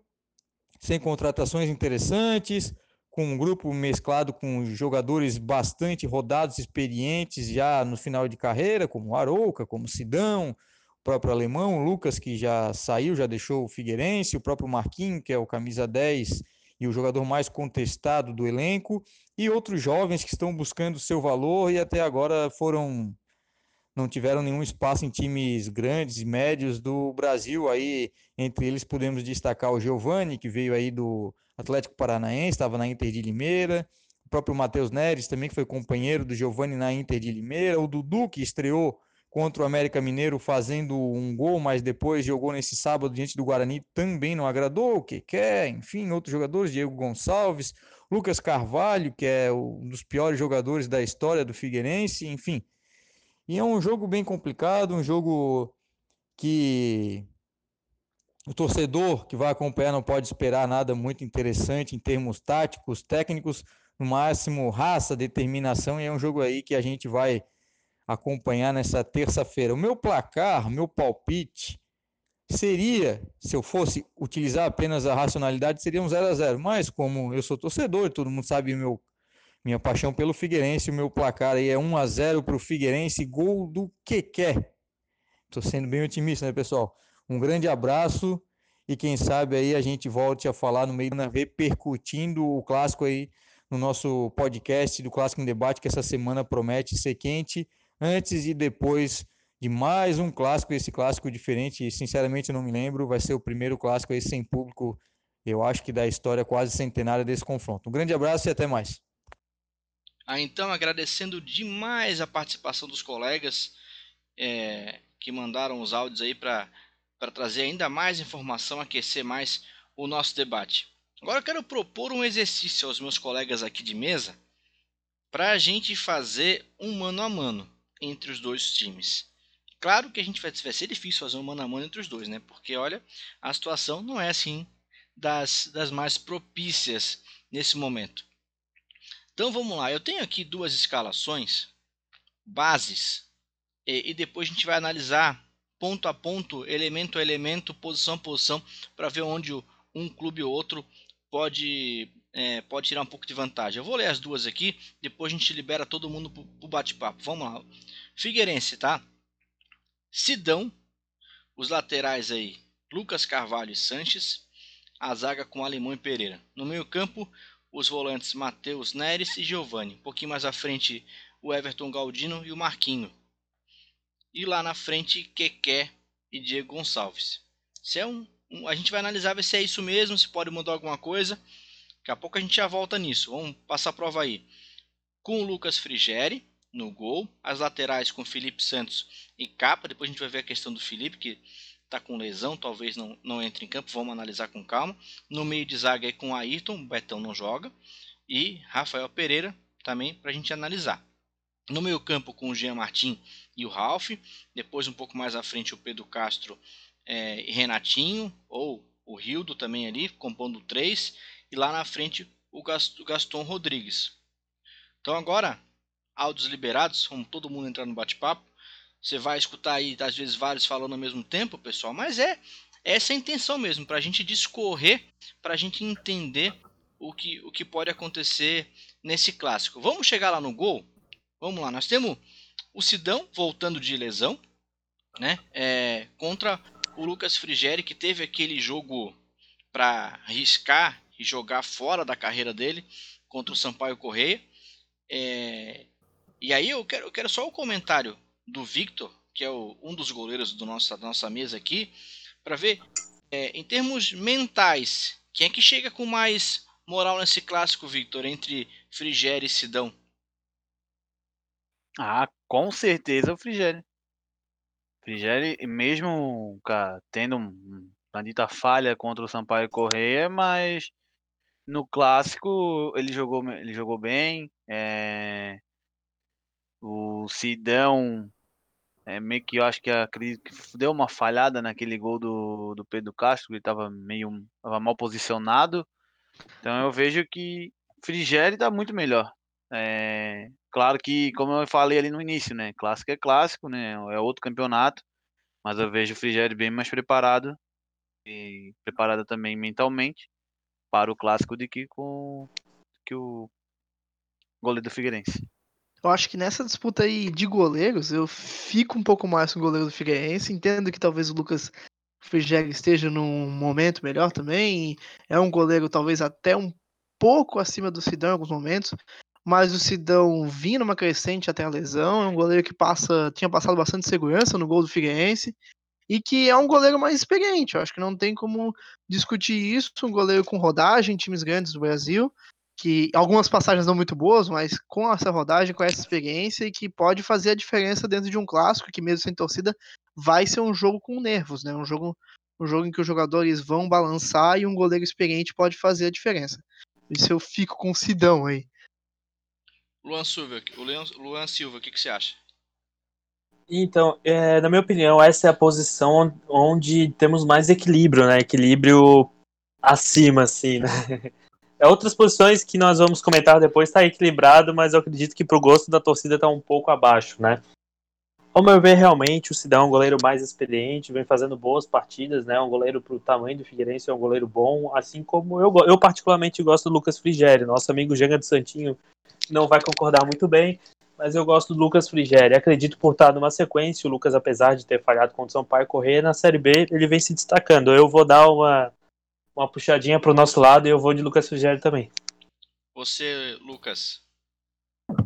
sem contratações interessantes, com um grupo mesclado com jogadores bastante rodados, experientes já no final de carreira, como Arouca, como Sidão, o próprio alemão, o Lucas, que já saiu, já deixou o Figueirense, o próprio Marquinhos, que é o camisa 10 e o jogador mais contestado do elenco, e outros jovens que estão buscando seu valor e até agora foram não tiveram nenhum espaço em times grandes e médios do Brasil. Aí, entre eles, podemos destacar o Giovani, que veio aí do Atlético Paranaense, estava na Inter de Limeira. O próprio Matheus Neres, também que foi companheiro do Giovani na Inter de Limeira. O Dudu, que estreou contra o América Mineiro fazendo um gol, mas depois jogou nesse sábado diante do Guarani, também não agradou, o que quer, enfim, outros jogadores, Diego Gonçalves, Lucas Carvalho, que é um dos piores jogadores da história do Figueirense, enfim, e é um jogo bem complicado, um jogo que o torcedor que vai acompanhar não pode esperar nada muito interessante em termos táticos, técnicos, no máximo raça, determinação, e é um jogo aí que a gente vai acompanhar nessa terça-feira. O meu placar, meu palpite seria, se eu fosse utilizar apenas a racionalidade, seria um 0 a 0 mas como eu sou torcedor, todo mundo sabe meu minha paixão pelo Figueirense, o meu placar aí é 1 a 0 para o Figueirense, gol do Keké. Estou sendo bem otimista, né, pessoal? Um grande abraço e quem sabe aí a gente volte a falar no meio, né, repercutindo o clássico aí no nosso podcast do Clássico em Debate, que essa semana promete ser quente, antes e depois de mais um clássico, esse clássico diferente, sinceramente não me lembro, vai ser o primeiro clássico aí sem público, eu acho que da história quase centenária desse confronto. Um grande abraço e até mais. Ah, então, agradecendo demais a participação dos colegas é, que mandaram os áudios aí para trazer ainda mais informação, aquecer mais o nosso debate. Agora eu quero propor um exercício aos meus colegas aqui de mesa para a gente fazer um mano a mano entre os dois times. Claro que a gente vai, vai ser difícil fazer um mano a mano entre os dois, né? Porque olha, a situação não é assim das, das mais propícias nesse momento. Então vamos lá, eu tenho aqui duas escalações bases e, e depois a gente vai analisar ponto a ponto, elemento a elemento, posição a posição, para ver onde um clube ou outro pode, é, pode tirar um pouco de vantagem. Eu vou ler as duas aqui, depois a gente libera todo mundo para o bate-papo. Vamos lá. Figueirense, tá? Sidão, os laterais aí, Lucas Carvalho e Sanches, a zaga com Alemão e Pereira. No meio campo, os volantes Matheus Neres e Giovani. Um pouquinho mais à frente, o Everton Galdino e o Marquinho. E lá na frente, Keké e Diego Gonçalves. Se é um, um, a gente vai analisar ver se é isso mesmo, se pode mudar alguma coisa. Daqui a pouco a gente já volta nisso. Vamos passar a prova aí. Com o Lucas Frigeri no gol, as laterais com Felipe Santos e Capa. Depois a gente vai ver a questão do Felipe, que está com lesão, talvez não, não entre em campo. Vamos analisar com calma. No meio de zaga aí com Ayrton, o Betão não joga. E Rafael Pereira também para a gente analisar. No meio campo com o Jean Martin e o Ralph. Depois um pouco mais à frente o Pedro Castro é, e Renatinho. Ou o Rildo também ali, compondo três. E lá na frente o Gaston Rodrigues. Então agora, áudios liberados, vamos todo mundo entrar no bate-papo. Você vai escutar aí, às vezes, vários falando ao mesmo tempo, pessoal, mas é essa é a intenção mesmo, para a gente discorrer, para a gente entender o que, o que pode acontecer nesse clássico. Vamos chegar lá no gol? Vamos lá, nós temos o Sidão voltando de lesão, né? É, contra o Lucas Frigeri, que teve aquele jogo para riscar e jogar fora da carreira dele contra o Sampaio Correia. É, e aí eu quero, eu quero só o comentário do Victor, que é o, um dos goleiros do da nossa mesa aqui, para ver, é, em termos mentais, quem é que chega com mais moral nesse clássico, Victor, entre Frigério e Sidão? Ah, com certeza o Frigério. Frigério, mesmo cara, tendo uma dita falha contra o Sampaio Correia, mas no clássico ele jogou, ele jogou bem. É... O Sidão é meio que eu acho que acredito que deu uma falhada naquele gol do, do Pedro Castro, ele estava meio tava mal posicionado. Então eu vejo que Frigério está muito melhor. É, claro que, como eu falei ali no início, né? Clássico é clássico, né? É outro campeonato. Mas eu vejo o Frigério bem mais preparado e preparado também mentalmente para o clássico do que com que o goleiro do Figueirense. Eu acho que nessa disputa aí de goleiros, eu fico um pouco mais com o goleiro do Figueirense. Entendo que talvez o Lucas Frigeri esteja num momento melhor também. É um goleiro talvez até um pouco acima do Sidão em alguns momentos. Mas o Sidão vinha numa crescente até a lesão. É um goleiro que passa, tinha passado bastante segurança no gol do Figueirense. E que é um goleiro mais experiente. Eu acho que não tem como discutir isso. Um goleiro com rodagem em times grandes do Brasil que algumas passagens não muito boas, mas com essa rodagem, com essa experiência e que pode fazer a diferença dentro de um clássico, que mesmo sem torcida vai ser um jogo com nervos, né? Um jogo, um jogo em que os jogadores vão balançar e um goleiro experiente pode fazer a diferença. Isso eu fico com o Sidão aí. Luan Silva, o Luan Silva, o que, que você acha? Então, é, na minha opinião, essa é a posição onde temos mais equilíbrio, né? Equilíbrio acima, assim, né? É outras posições que nós vamos comentar depois está equilibrado, mas eu acredito que para o gosto da torcida está um pouco abaixo, né? Ao meu ver, realmente, o Sidão é um goleiro mais experiente, vem fazendo boas partidas, né? Um goleiro para o tamanho do Figueirense é um goleiro bom, assim como eu, eu particularmente gosto do Lucas Frigério. Nosso amigo Jenga de Santinho não vai concordar muito bem, mas eu gosto do Lucas Frigério. Acredito por estar numa sequência, o Lucas, apesar de ter falhado contra o São Paulo correr na Série B, ele vem se destacando. Eu vou dar uma uma puxadinha pro nosso lado e eu vou de Lucas Frigério também. Você, Lucas.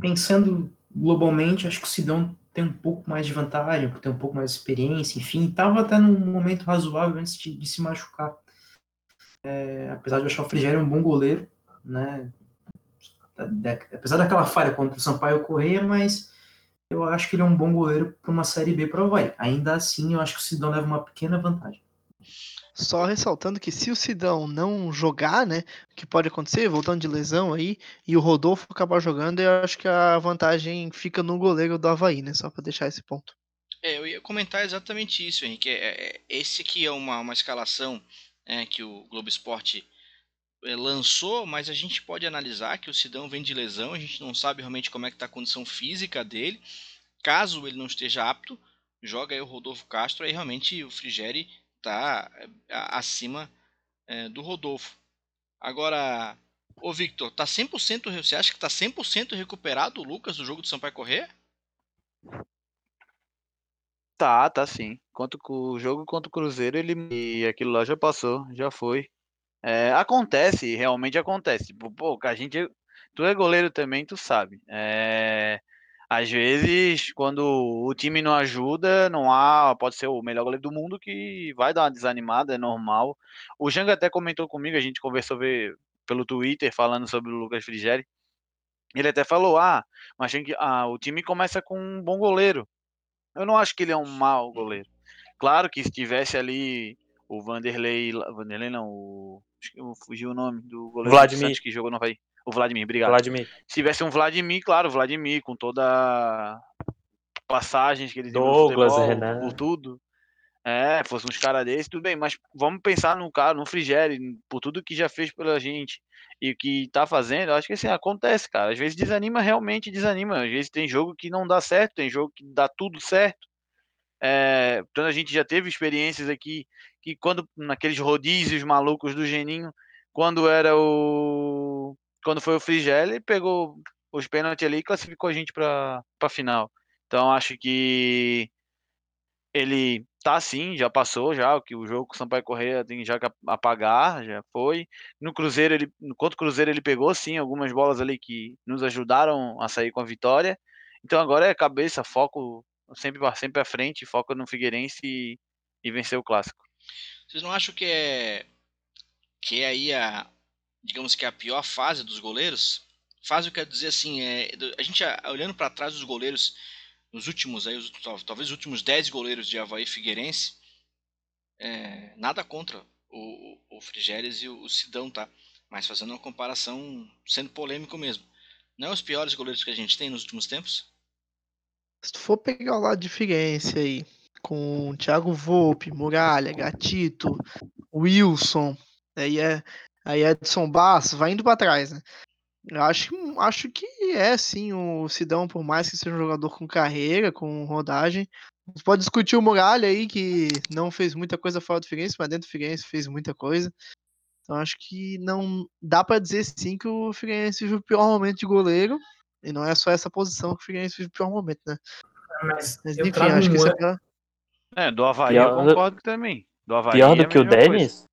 Pensando globalmente, acho que o Sidão tem um pouco mais de vantagem, tem um pouco mais de experiência, enfim, estava até num momento razoável antes de, de se machucar. É, apesar de eu achar o Frigério um bom goleiro, né? apesar daquela falha contra o Sampaio Correia, mas eu acho que ele é um bom goleiro para uma Série B para o Havaí. Ainda assim, eu acho que o Sidão leva uma pequena vantagem. Só ressaltando que se o Sidão não jogar, né, o que pode acontecer, voltando de lesão aí, e o Rodolfo acabar jogando, eu acho que a vantagem fica no goleiro do Havaí, né, só para deixar esse ponto. É, eu ia comentar exatamente isso, Henrique. É, é, esse aqui é uma, uma escalação é, que o Globo Esporte é, lançou, mas a gente pode analisar que o Sidão vem de lesão, a gente não sabe realmente como é que está a condição física dele. Caso ele não esteja apto, joga aí o Rodolfo Castro, aí realmente o Frigeri é, acima é, do Rodolfo. Agora, ô Victor, tá 100%, você acha que tá 100% recuperado o Lucas do jogo do Sampaio Correr? Tá, tá sim. Quanto o jogo contra o Cruzeiro, ele e aquilo lá já passou, já foi. É, acontece, realmente acontece. Pô, a gente. Tu é goleiro também, tu sabe. É, às vezes, quando o time não ajuda, não há. Pode ser o melhor goleiro do mundo que vai dar uma desanimada, é normal. O Janga até comentou comigo, a gente conversou pelo Twitter falando sobre o Lucas Frigeri. Ele até falou: ah, mas que, ah, o time começa com um bom goleiro. Eu não acho que ele é um mau goleiro. Claro que se tivesse ali o Vanderlei. Vanderlei não, o. Fugiu o nome do goleiro Vladimir. que jogou no Havaí. O Vladimir, obrigado. Vladimir. Se tivesse um Vladimir, claro, Vladimir, com toda passagens que ele deu Douglas, futebol, por tudo. É, fosse uns caras desses, tudo bem, mas vamos pensar no cara, no Frigeri, por tudo que já fez pela gente e o que tá fazendo, acho que assim, acontece, cara. Às vezes desanima, realmente desanima. Às vezes tem jogo que não dá certo, tem jogo que dá tudo certo. É, então a gente já teve experiências aqui que quando naqueles rodízios malucos do Geninho, quando era o quando foi o Frigel, pegou os pênaltis ali e classificou a gente para a final. Então acho que ele tá sim, já passou já, o que o jogo com o Sampaio Correia tem já que apagar, já foi. No Cruzeiro ele, contra o Cruzeiro ele pegou sim algumas bolas ali que nos ajudaram a sair com a vitória. Então agora é cabeça, foco sempre sempre à frente, foca no Figueirense e, e vencer o clássico. Vocês não acham que é que é aí a digamos que é a pior fase dos goleiros? Fase eu quero dizer assim, é, a gente olhando para trás dos goleiros nos últimos aí, os, talvez os últimos 10 goleiros de Havaí Figueirense, é, nada contra o, o, o Frigeres e o, o Sidão, tá? Mas fazendo uma comparação, sendo polêmico mesmo. Não é os piores goleiros que a gente tem nos últimos tempos? Se tu for pegar o lado de Figueirense aí, com Thiago Volpe, Muralha, Gatito, Wilson, aí é, aí é Edson Basso, vai indo para trás, né? Eu acho, acho que é sim o Sidão, por mais que seja um jogador com carreira, com rodagem. Você pode discutir o Muralha aí, que não fez muita coisa fora do Figueirense, mas dentro do Figueirense fez muita coisa. Então acho que não dá para dizer sim que o Figueirense vive o pior momento de goleiro. E não é só essa posição que o Figueirense vive o pior momento, né? Mas, Mas eu enfim, acho que isso é É, do Havaí Pior eu do- concordo também. Do Havaí Pior é do a que o. Denis?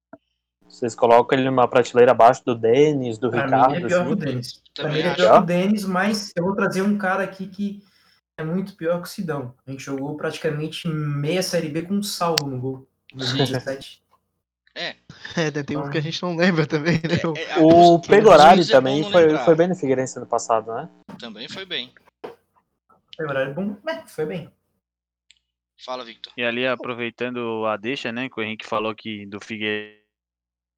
Vocês colocam ele numa prateleira abaixo do Denis, do Pra mim, Ricardo, ele é pior que o assim? Denis. Pra Também mim, é pior que o Denis, mas eu vou trazer um cara aqui que é muito pior que o Sidão. A gente jogou praticamente meia Série B com um salvo no gol. em 2017. É, né, tem um que a gente não lembra também, né? O- É, O Pegorari é também não foi, lembrar. foi bem no Figueirense ano passado, né? Também foi bem. Na verdade, bom, é, foi bem. Fala, Victor. E ali, aproveitando a deixa, né, que o Henrique falou que do Figueirense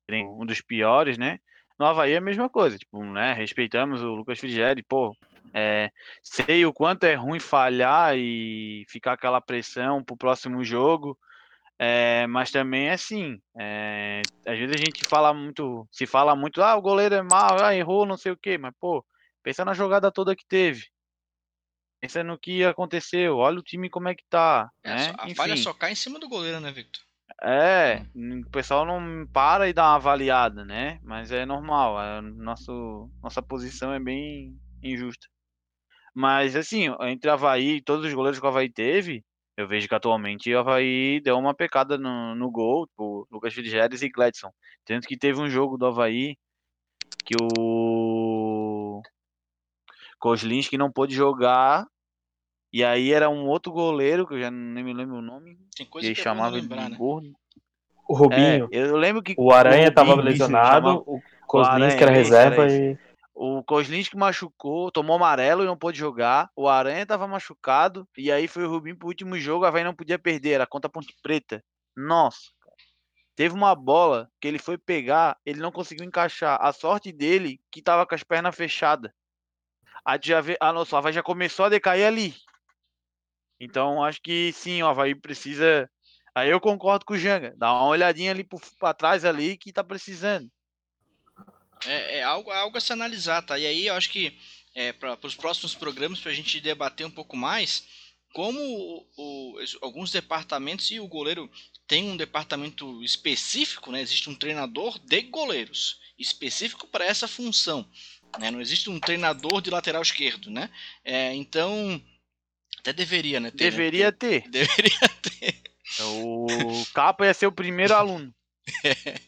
um dos piores, né? No Havaí é a mesma coisa, tipo, né? Respeitamos o Lucas Frigeri, pô. É, sei o quanto é ruim falhar e ficar aquela pressão pro próximo jogo, é, mas também é assim. é, às vezes a gente fala muito, se fala muito, ah, o goleiro é mal, ah, errou, não sei o quê, mas pô, pensa na jogada toda que teve. Pensa no que aconteceu, olha o time como é que tá, É, né? a falha só cai em cima do goleiro, né, Victor? É, o pessoal não para e dá uma avaliada, né? Mas é normal, a nosso, nossa posição é bem injusta. Mas assim, entre Havaí e todos os goleiros que o Havaí teve, eu vejo que atualmente o Havaí deu uma pecada no, no gol, tipo, Lucas Frigeres e Gladson. Tanto que teve um jogo do Havaí que o Kozlinski não pôde jogar, e aí era um outro goleiro, que eu já nem me lembro o nome, Tem que coisa ele que chamava lembrar, de né? gordo. O Rubinho. É, eu lembro que O Aranha Rubinho, tava isso, lesionado, o Kozlinski era reserva era e. O Kozlinski machucou, tomou amarelo e não pôde jogar. O Aranha estava machucado. E aí foi o Rubinho pro último jogo. A Havaí não podia perder. Era contra a Ponte Preta. Nossa, cara. Teve uma bola que ele foi pegar. Ele não conseguiu encaixar. A sorte dele que tava com as pernas fechadas. A, já vê, a nossa, a Havaí já começou a decair ali. Então acho que sim, o Havaí precisa. Aí eu concordo com o Janga. Dá uma olhadinha ali para trás ali que tá precisando. É, é algo, algo a se analisar, tá? E aí eu acho que é, para os próximos programas, para a gente debater um pouco mais, como o, o, alguns departamentos e o goleiro tem um departamento específico, né? Existe um treinador de goleiros específico para essa função. Né? Não existe um treinador de lateral esquerdo, né? É, então até deveria, né? Ter, deveria né? ter. Deveria ter. O Capa ia ser o primeiro aluno. É.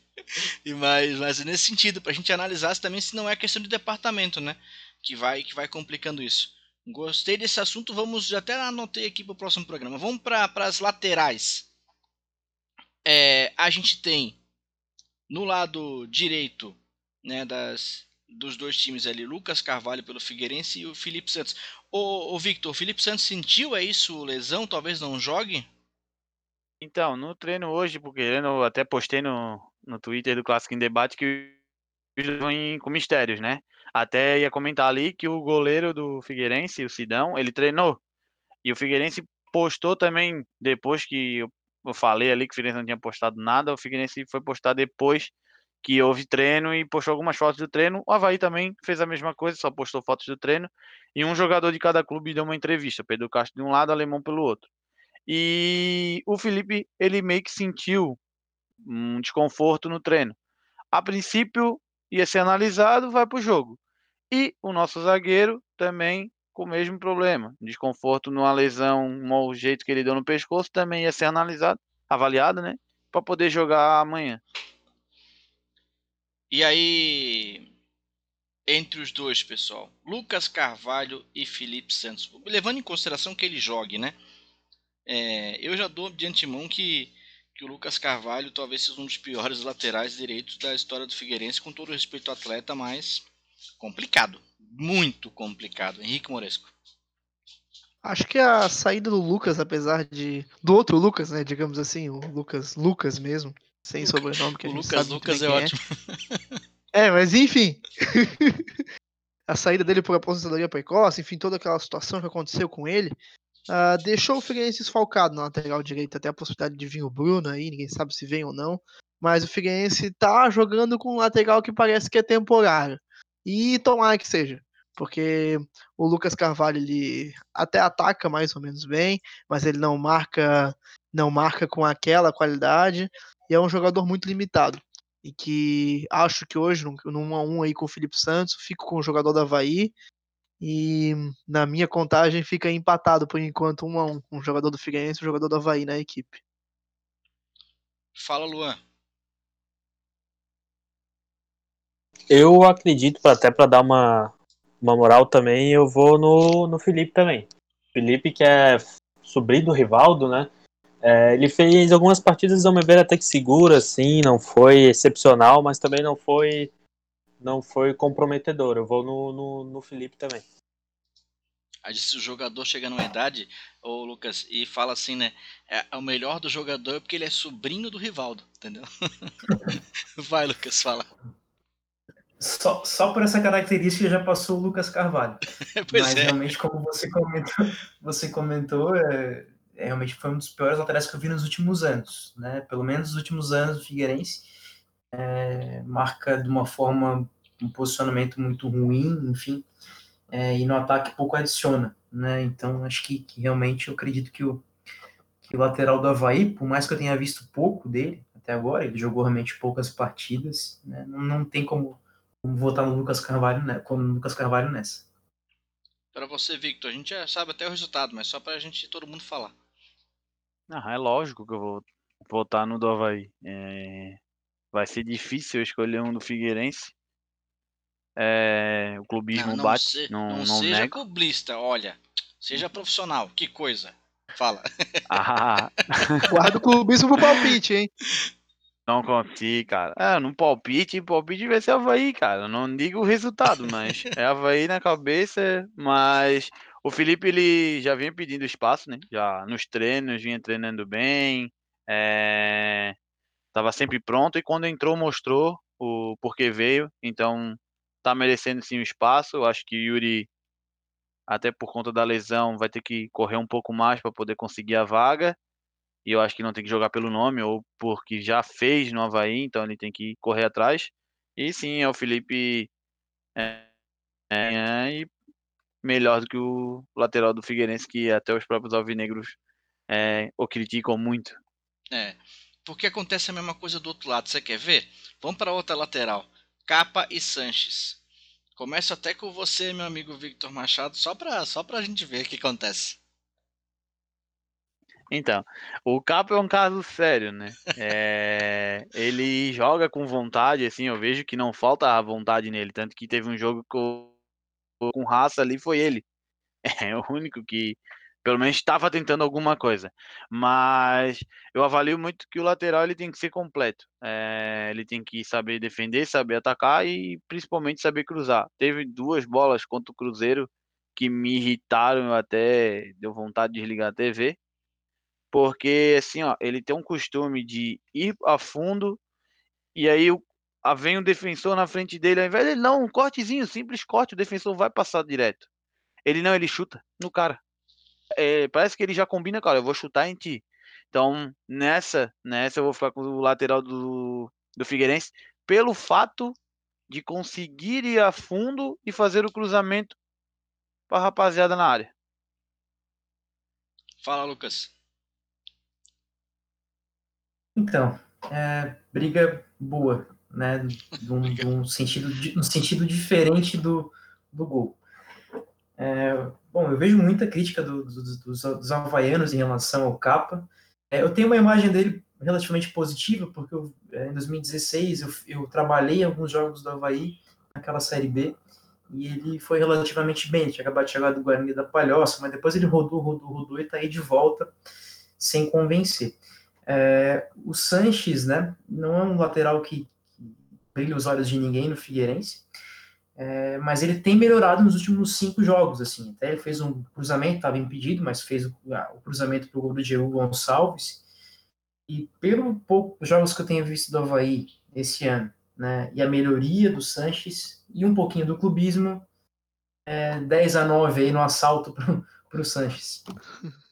E mas, mas nesse sentido, para a gente analisar também se não é questão de departamento, né? Que vai, que vai complicando isso. Gostei desse assunto, vamos até anotei aqui para o próximo programa. Vamos para as laterais. É, a gente tem no lado direito, né, das, dos dois times ali, Lucas Carvalho pelo Figueirense e o Felipe Santos. Ô, ô Victor, o Felipe Santos sentiu é isso, lesão, talvez não jogue? Então, no treino hoje, porque eu até postei no, no Twitter do Clássico em Debate que os vão com mistérios, né? Até ia comentar ali que o goleiro do Figueirense, o Sidão, ele treinou. E o Figueirense postou também, depois que eu falei ali que o Figueirense não tinha postado nada, o Figueirense foi postar depois que houve treino e postou algumas fotos do treino. O Havaí também fez a mesma coisa, só postou fotos do treino. E um jogador de cada clube deu uma entrevista, Pedro Castro de um lado, Alemão pelo outro. E o Felipe, ele meio que sentiu um desconforto no treino. A princípio, ia ser analisado, vai para o jogo. E o nosso zagueiro também com o mesmo problema. Desconforto numa lesão, um jeito que ele deu no pescoço, também ia ser analisado, avaliado, né? Para poder jogar amanhã. E aí, entre os dois, pessoal, Lucas Carvalho e Felipe Santos, levando em consideração que ele jogue, né? É, eu já dou de antemão que, que o Lucas Carvalho talvez seja um dos piores laterais direitos da história do Figueirense, com todo respeito ao atleta, mas complicado, muito complicado. Henrique Moresco. Acho que a saída do Lucas, apesar de. do outro Lucas, né? Digamos assim, o Lucas Lucas mesmo, sem sobrenome, que a o gente Lucas sabe Lucas é, é ótimo. É, mas enfim. a saída dele por aposentadoria precoce, enfim, toda aquela situação que aconteceu com ele, uh, deixou o Figueirense esfalcado na lateral direita, até a possibilidade de vir o Bruno aí, ninguém sabe se vem ou não. Mas o Figueirense tá jogando com um lateral que parece que é temporário. E tomara que seja. Porque o Lucas Carvalho ele até ataca mais ou menos bem, mas ele não marca, não marca com aquela qualidade e é um jogador muito limitado. E que acho que hoje, num 1x1 aí com o Felipe Santos, fico com o jogador da Havaí. E na minha contagem fica empatado por enquanto 1x1 com o jogador do Figueirense e o jogador da Havaí na equipe. Fala, Luan. Eu acredito, até para dar uma, uma moral também, eu vou no, no Felipe também. Felipe, que é sobrinho do Rivaldo, né? É, ele fez algumas partidas, ao meu ver, até que seguras, sim, não foi excepcional, mas também não foi não foi comprometedor. Eu vou no, no, no Felipe também. Aí se o jogador chega numa idade, ô Lucas, e fala assim, né? É, é o melhor do jogador porque ele é sobrinho do Rivaldo, entendeu? Vai, Lucas, fala. Só, só por essa característica já passou o Lucas Carvalho. pois Mas é. realmente, como você comentou, você comentou é, é, realmente foi um dos piores laterais que eu vi nos últimos anos. Né? Pelo menos nos últimos anos, o Figueirense é, marca de uma forma um posicionamento muito ruim, enfim, é, e no ataque pouco adiciona. Né? Então, acho que, que realmente eu acredito que o, que o lateral do Havaí, por mais que eu tenha visto pouco dele até agora, ele jogou realmente poucas partidas, né? não, não tem como Vamos votar no Lucas Carvalho, né? Com o Lucas Carvalho nessa. Para você, Victor, a gente já sabe até o resultado, mas só para a gente todo mundo falar. Ah, é lógico que eu vou votar no do Havaí. É... Vai ser difícil eu escolher um do Figueirense. É... O clubismo não, não bate, se- não, não não seja clubista, olha. Seja profissional, que coisa. Fala. Ah, Guarda o clubismo pro palpite, hein? Não consigo, cara. É, no palpite, palpite vai ser Havaí, cara. Não digo o resultado, mas é Havaí na cabeça. Mas o Felipe, ele já vinha pedindo espaço, né? Já nos treinos, vinha treinando bem. É... Tava sempre pronto e quando entrou mostrou o porquê veio. Então tá merecendo sim o espaço. Eu acho que Yuri, até por conta da lesão, vai ter que correr um pouco mais para poder conseguir a vaga e eu acho que não tem que jogar pelo nome ou porque já fez no Havaí, então ele tem que correr atrás. E sim, é o Felipe é, é, e melhor do que o lateral do Figueirense, que até os próprios alvinegros é, o criticam muito. É, porque acontece a mesma coisa do outro lado. Você quer ver? Vamos para outra lateral. Capa e Sanches. Começo até com você, meu amigo Victor Machado, só para só a gente ver o que acontece. Então, o Capo é um caso sério, né? É, ele joga com vontade, assim, eu vejo que não falta a vontade nele, tanto que teve um jogo com, com raça ali, foi ele. É o único que, pelo menos, estava tentando alguma coisa. Mas eu avalio muito que o lateral ele tem que ser completo. É, ele tem que saber defender, saber atacar e principalmente saber cruzar. Teve duas bolas contra o Cruzeiro que me irritaram, até deu vontade de desligar a TV porque, assim, ó, ele tem um costume de ir a fundo e aí o, vem um defensor na frente dele, ao invés dele não, um cortezinho, simples corte, o defensor vai passar direto. Ele não, ele chuta no cara. É, parece que ele já combina, cara, eu vou chutar em ti. Então, nessa, nessa eu vou ficar com o lateral do, do Figueirense, pelo fato de conseguir ir a fundo e fazer o cruzamento para rapaziada na área. Fala, Lucas. Então, é, briga boa, né? Num, sentido, um sentido diferente do, do gol. É, bom, eu vejo muita crítica do, do, dos, dos havaianos em relação ao Capa. É, eu tenho uma imagem dele relativamente positiva, porque eu, é, em 2016 eu, eu trabalhei em alguns jogos do Havaí, naquela Série B, e ele foi relativamente bem. Tinha acabado de chegar do Guarani da Palhoça, mas depois ele rodou, rodou, rodou e está aí de volta sem convencer. É, o Sanches, né, não é um lateral que, brilha os olhos de ninguém no Figueirense, é, mas ele tem melhorado nos últimos cinco jogos, assim, até ele fez um cruzamento, estava impedido, mas fez o, o cruzamento para o gol do Diego Gonçalves, e pelo pouco jogos que eu tenho visto do Havaí esse ano, né, e a melhoria do Sanches, e um pouquinho do clubismo, é, 10 a 9 aí no assalto para o Sanches.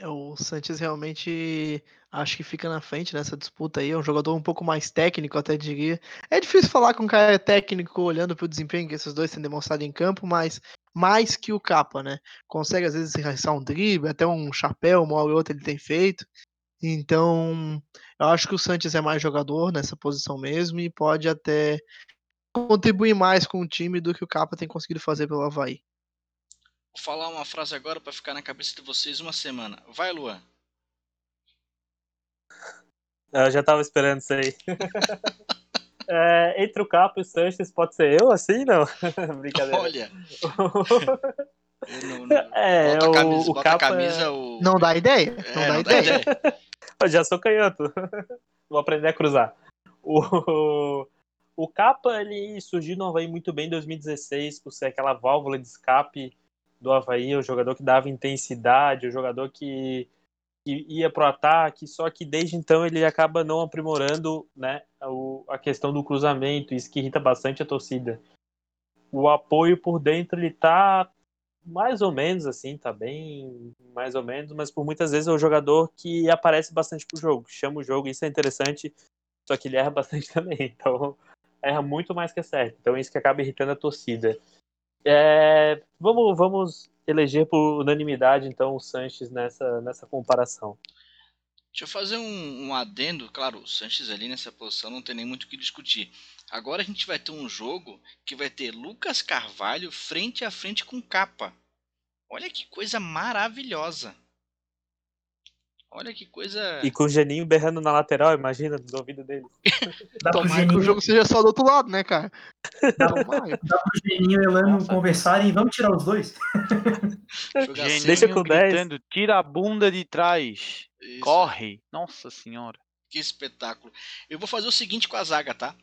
É, o Sanches realmente acho que fica na frente nessa disputa aí. É um jogador um pouco mais técnico, até diria. É difícil falar com um cara técnico olhando para o desempenho que esses dois têm demonstrado em campo, mas mais que o Capa, né? Consegue às vezes enraizar um drible, até um chapéu, uma hora ou outra ele tem feito. Então, eu acho que o Sanches é mais jogador nessa posição mesmo e pode até contribuir mais com o time do que o Capa tem conseguido fazer pelo Havaí. Falar uma frase agora para ficar na cabeça de vocês uma semana. Vai, Luan. Eu já tava esperando isso aí. é, entre o Capo e o Sanches, pode ser eu assim? Não? Brincadeira. Olha. não, não. É, bota o, camisa, o bota Capa camisa é... o... Não dá ideia. Não, É, dá, não dá ideia. ideia. Eu já sou canhoto. Vou aprender a cruzar. O, o Capa, ele surgiu no Havaí muito bem em 2016, por ser aquela válvula de escape do Havaí, o jogador que dava intensidade, o jogador que, que ia pro ataque, só que desde então ele acaba não aprimorando né, o, a questão do cruzamento, isso que irrita bastante a torcida. O apoio por dentro ele tá mais ou menos assim, tá bem mais ou menos, mas por muitas vezes é o jogador que aparece bastante pro jogo, chama o jogo, isso é interessante, só que ele erra bastante também, então erra muito mais que acerta, então isso que acaba irritando a torcida. É, vamos, vamos eleger por unanimidade, então, o Sanches nessa, nessa comparação. Deixa eu fazer um, um adendo. Claro, o Sanches ali nessa posição não tem nem muito o que discutir. Agora a gente vai ter um jogo que vai ter Lucas Carvalho frente a frente com capa. Olha que coisa maravilhosa. Olha que coisa. E com o Geninho berrando na lateral, imagina, no ouvido dele. Dá Tomara que o Geninho, jogo seja só do outro lado, né, cara? Tomara. dá pro Geninho e o Elano Nossa. conversarem, vamos tirar os dois? Geninho Deixa com 10. gritando, tira a bunda de trás, Isso. corre. Nossa senhora. Que espetáculo. Eu vou fazer o seguinte com a zaga, tá?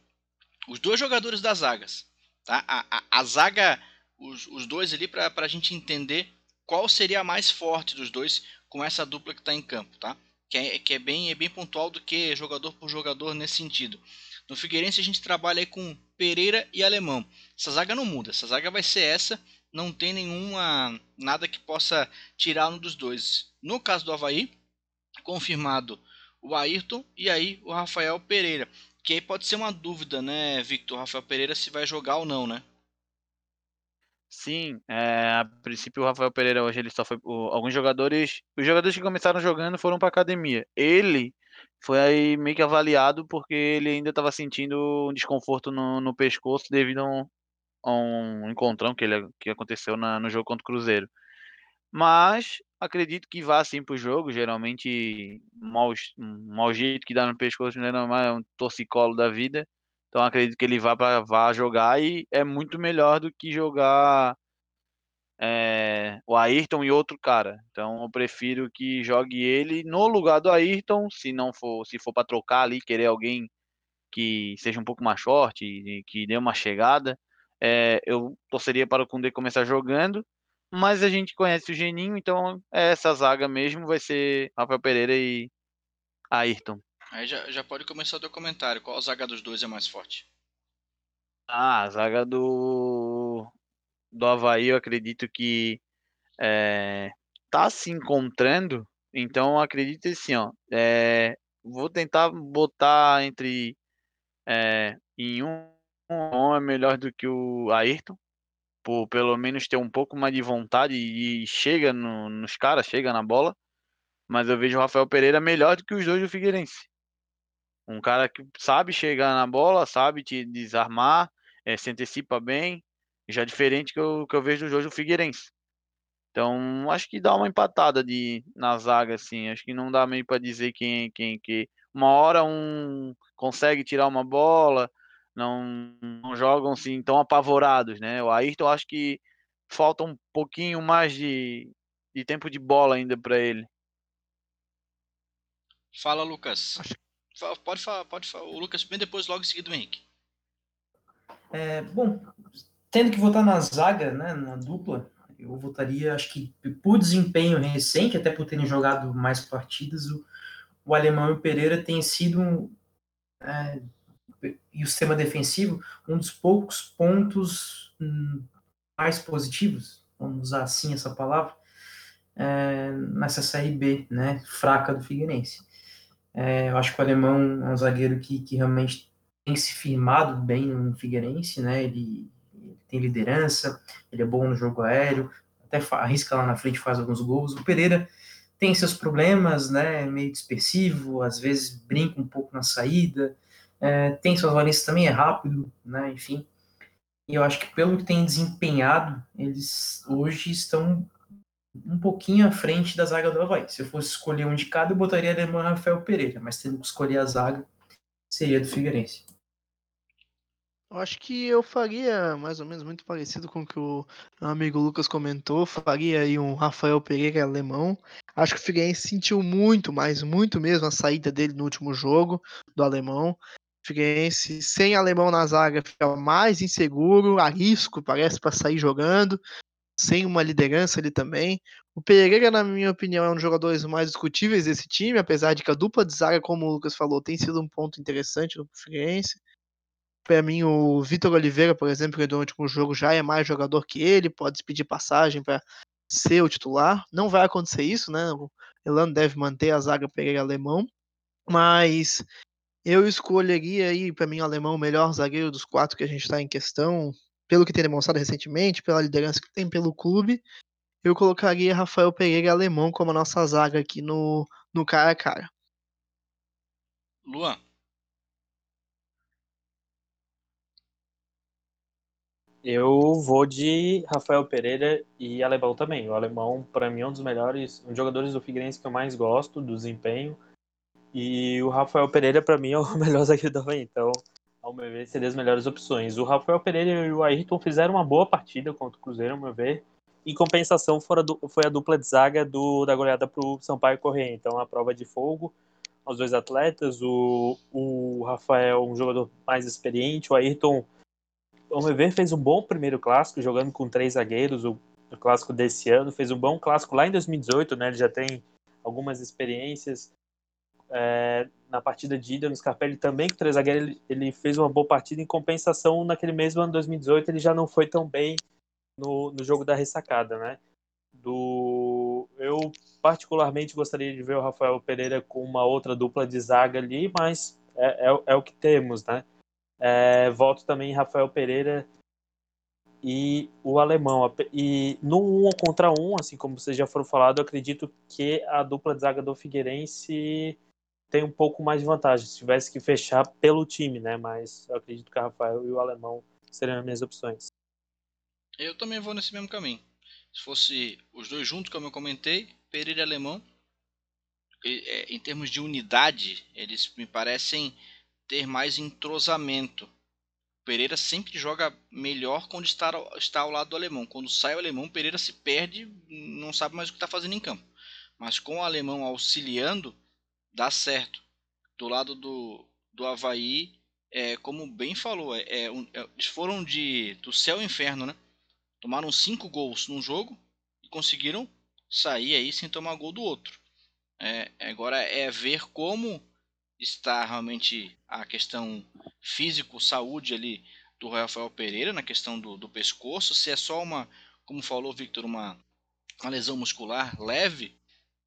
Os dois jogadores das zagas, tá? A, a, a zaga, os, os dois ali, para a gente entender qual seria a mais forte dos dois com essa dupla que está em campo, tá? Que é, que é, bem, é bem pontual do que jogador por jogador nesse sentido. No Figueirense a gente trabalha aí com Pereira e Alemão. Essa zaga não muda, essa zaga vai ser essa, não tem nenhuma nada que possa tirar um dos dois. No caso do Havaí, confirmado o Ayrton e aí o Rafael Pereira. Que aí pode ser uma dúvida, né, Victor? Rafael Pereira se vai jogar ou não, né? Sim, é, a princípio o Rafael Pereira hoje ele só foi. O, alguns jogadores. Os jogadores que começaram jogando foram para academia. Ele foi aí meio que avaliado porque ele ainda estava sentindo um desconforto no, no pescoço devido a um, a um encontrão que, ele, que aconteceu na, no jogo contra o Cruzeiro. Mas acredito que vá sim pro jogo. Geralmente, mau, mau jeito que dá no pescoço não é normal, é um torcicolo da vida. Então acredito que ele vá para vá jogar e é muito melhor do que jogar é, o Ayrton e outro cara. Então eu prefiro que jogue ele no lugar do Ayrton, se não for, se for para trocar ali, querer alguém que seja um pouco mais forte, que dê uma chegada, é, eu torceria para o Koundé começar jogando, mas a gente conhece o Geninho, então essa zaga mesmo vai ser Rafael Pereira e Ayrton. Aí já, já pode começar o teu comentário. Qual zaga dos dois é mais forte? Ah, a zaga do do Havaí, eu acredito que é, tá se encontrando. Então, acredito assim, ó. É, vou tentar botar entre é, em um, um é melhor do que o Ayrton, por pelo menos ter um pouco mais de vontade e chega no, nos caras, chega na bola. Mas eu vejo o Rafael Pereira melhor do que os dois do Figueirense. Um cara que sabe chegar na bola, sabe te desarmar, é, se antecipa bem, já diferente que eu, que eu vejo do Jojo Figueirense. Então, acho que dá uma empatada de, na zaga, assim. Acho que não dá meio para dizer quem, quem, que uma hora um consegue tirar uma bola, não, não jogam assim tão apavorados, né? O Ayrton, acho que falta um pouquinho mais de, de tempo de bola ainda para ele. Fala, Lucas. Pode falar, pode falar. O Lucas bem depois, logo em seguida, o Henrique. É, bom, tendo que votar na zaga, né, na dupla, eu votaria, acho que por desempenho recente, até por terem jogado mais partidas, o, o Alemão e o Pereira têm sido, é, e o sistema defensivo, um dos poucos pontos hum, mais positivos, vamos usar assim essa palavra, é, nessa Série B, né, fraca do Figueirense. É, eu acho que o Alemão é um zagueiro que, que realmente tem se firmado bem no Figueirense, né, ele tem liderança, ele é bom no jogo aéreo, até arrisca lá na frente, faz alguns gols. O Pereira tem seus problemas, né, meio dispersivo, às vezes brinca um pouco na saída, é, tem suas valências também, é rápido, né, enfim. E eu acho que pelo que tem desempenhado, eles hoje estão um pouquinho à frente da zaga do Havaí. Se eu fosse escolher um de cada, eu botaria Alemão Rafael Pereira, mas tendo que escolher a zaga, seria do Figueirense. Eu acho que eu faria mais ou menos muito parecido com o que o amigo Lucas comentou. Faria aí um Rafael Pereira alemão. Acho que o Figueirense sentiu muito, mas muito mesmo a saída dele no último jogo do alemão. Figueirense sem alemão na zaga fica mais inseguro, arrisco, parece, para sair jogando. Sem uma liderança ali também. O Pereira, na minha opinião, é um dos jogadores mais discutíveis desse time, apesar de que a dupla de zaga, como o Lucas falou, tem sido um ponto interessante no Figueirense. Para mim, o Vitor Oliveira, por exemplo, que no último jogo já é mais jogador que ele, pode pedir passagem para ser o titular. Não vai acontecer isso, né? O Elano deve manter a zaga Pereira alemão, mas eu escolheria aí, para mim, o alemão o melhor zagueiro dos quatro que a gente está em questão, pelo que tem demonstrado recentemente, pela liderança que tem pelo clube. Eu colocaria Rafael Pereira alemão como a nossa zaga aqui no, no cara a cara. Luan. Eu vou de Rafael Pereira e Alemão também. O Alemão, para mim, é um dos melhores um jogadores do Figueirense que eu mais gosto do desempenho. E o Rafael Pereira, para mim, é o melhor zagueiro do Havaí. Então, ao meu ver, seriam as melhores opções. O Rafael Pereira e o Ayrton fizeram uma boa partida contra o Cruzeiro, ao meu ver. Em compensação, foi a dupla de zaga do, da goleada para o Sampaio Correia. Então, a prova de fogo, aos dois atletas. O, o Rafael, um jogador mais experiente. O Ayrton, ao meu ver, fez um bom primeiro clássico, jogando com três zagueiros. O, o clássico desse ano fez um bom clássico lá em 2018, né? Ele já tem algumas experiências. É, na partida de ida no Scarpelli também com três zagueiros ele, ele, fez uma boa partida em compensação naquele mesmo ano 2018 ele já não foi tão bem no, no jogo da ressacada né? Do eu particularmente gostaria de ver o Rafael Pereira com uma outra dupla de zaga ali mas é, é, é o que temos né? É, voto também Rafael Pereira e o alemão. E no um contra um assim como vocês já foram falado acredito que a dupla de zaga do Figueirense tem um pouco mais de vantagem se tivesse que fechar pelo time, né? Mas eu acredito que o Rafael e o Alemão seriam as minhas opções. Eu também vou nesse mesmo caminho. Se fosse os dois juntos, como eu comentei, Pereira e Alemão, é, em termos de unidade, eles me parecem ter mais entrosamento. Pereira sempre joga melhor quando está, está ao lado do alemão. Quando sai o alemão, Pereira se perde, não sabe mais o que está fazendo em campo. Mas com o alemão auxiliando, dá certo. Do lado do, do Havaí, é, como bem falou, é, é, é, eles foram de do céu ao inferno, né? Tomaram cinco gols num jogo e conseguiram sair aí sem tomar gol do outro. É, agora é ver como está realmente a questão físico, saúde ali do Rafael Pereira, na questão do, do pescoço, se é só uma, como falou Victor, uma, uma lesão muscular leve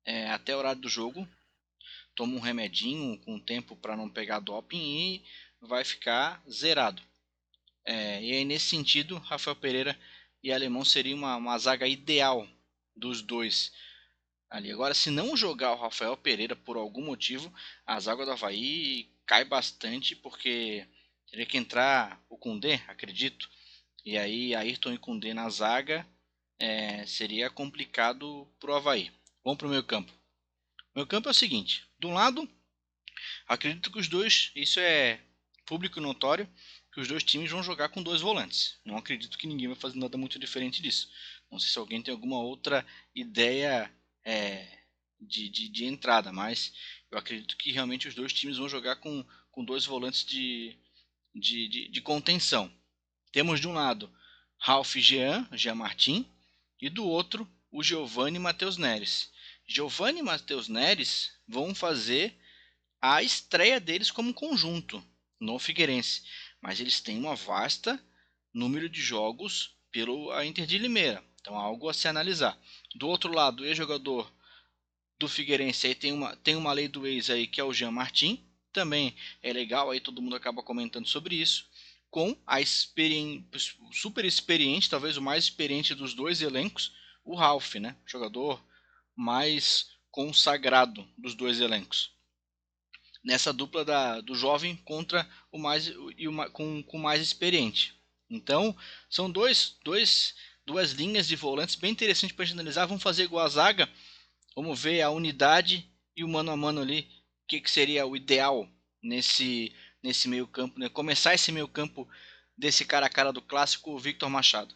é, até o horário do jogo, toma um remedinho com tempo para não pegar doping e vai ficar zerado. É, e aí, nesse sentido, Rafael Pereira e Alemão seria uma, uma zaga ideal dos dois ali. Agora, se não jogar o Rafael Pereira por algum motivo, a zaga do Havaí cai bastante, porque teria que entrar o Kundê, acredito. E aí, Ayrton e Kundê na zaga é, seria complicado para o Havaí. Vamos para o meio campo. Meu campo é o seguinte: de um lado, acredito que os dois, isso é público notório, que os dois times vão jogar com dois volantes. Não acredito que ninguém vai fazer nada muito diferente disso. Não sei se alguém tem alguma outra ideia é, de, de, de, entrada, mas eu acredito que realmente os dois times vão jogar com, com dois volantes de, de, de, de contenção. Temos de um lado Ralph Jean, Jean Martin, e do outro o Giovanni Matheus Neres. Giovanni e Matheus Neres vão fazer a estreia deles como conjunto no Figueirense, mas eles têm uma vasta número de jogos pelo a Inter de Limeira, então algo a se analisar. Do outro lado, o ex-jogador do Figueirense aí tem uma, tem uma lei do ex aí que é o Jean Martin, também é legal, aí todo mundo acaba comentando sobre isso, com a super experiente, talvez o mais experiente dos dois elencos, o Ralph, né? Jogador mais consagrado dos dois elencos. Nessa dupla da, do jovem contra o mais e o, com, com mais experiente. Então, são dois, dois, duas linhas de volantes bem interessantes para analisar. Vamos fazer igual a zaga. Vamos ver a unidade e o mano a mano ali. O que, que seria o ideal nesse, nesse meio campo. Né? Começar esse meio campo desse cara a cara do clássico Victor Machado.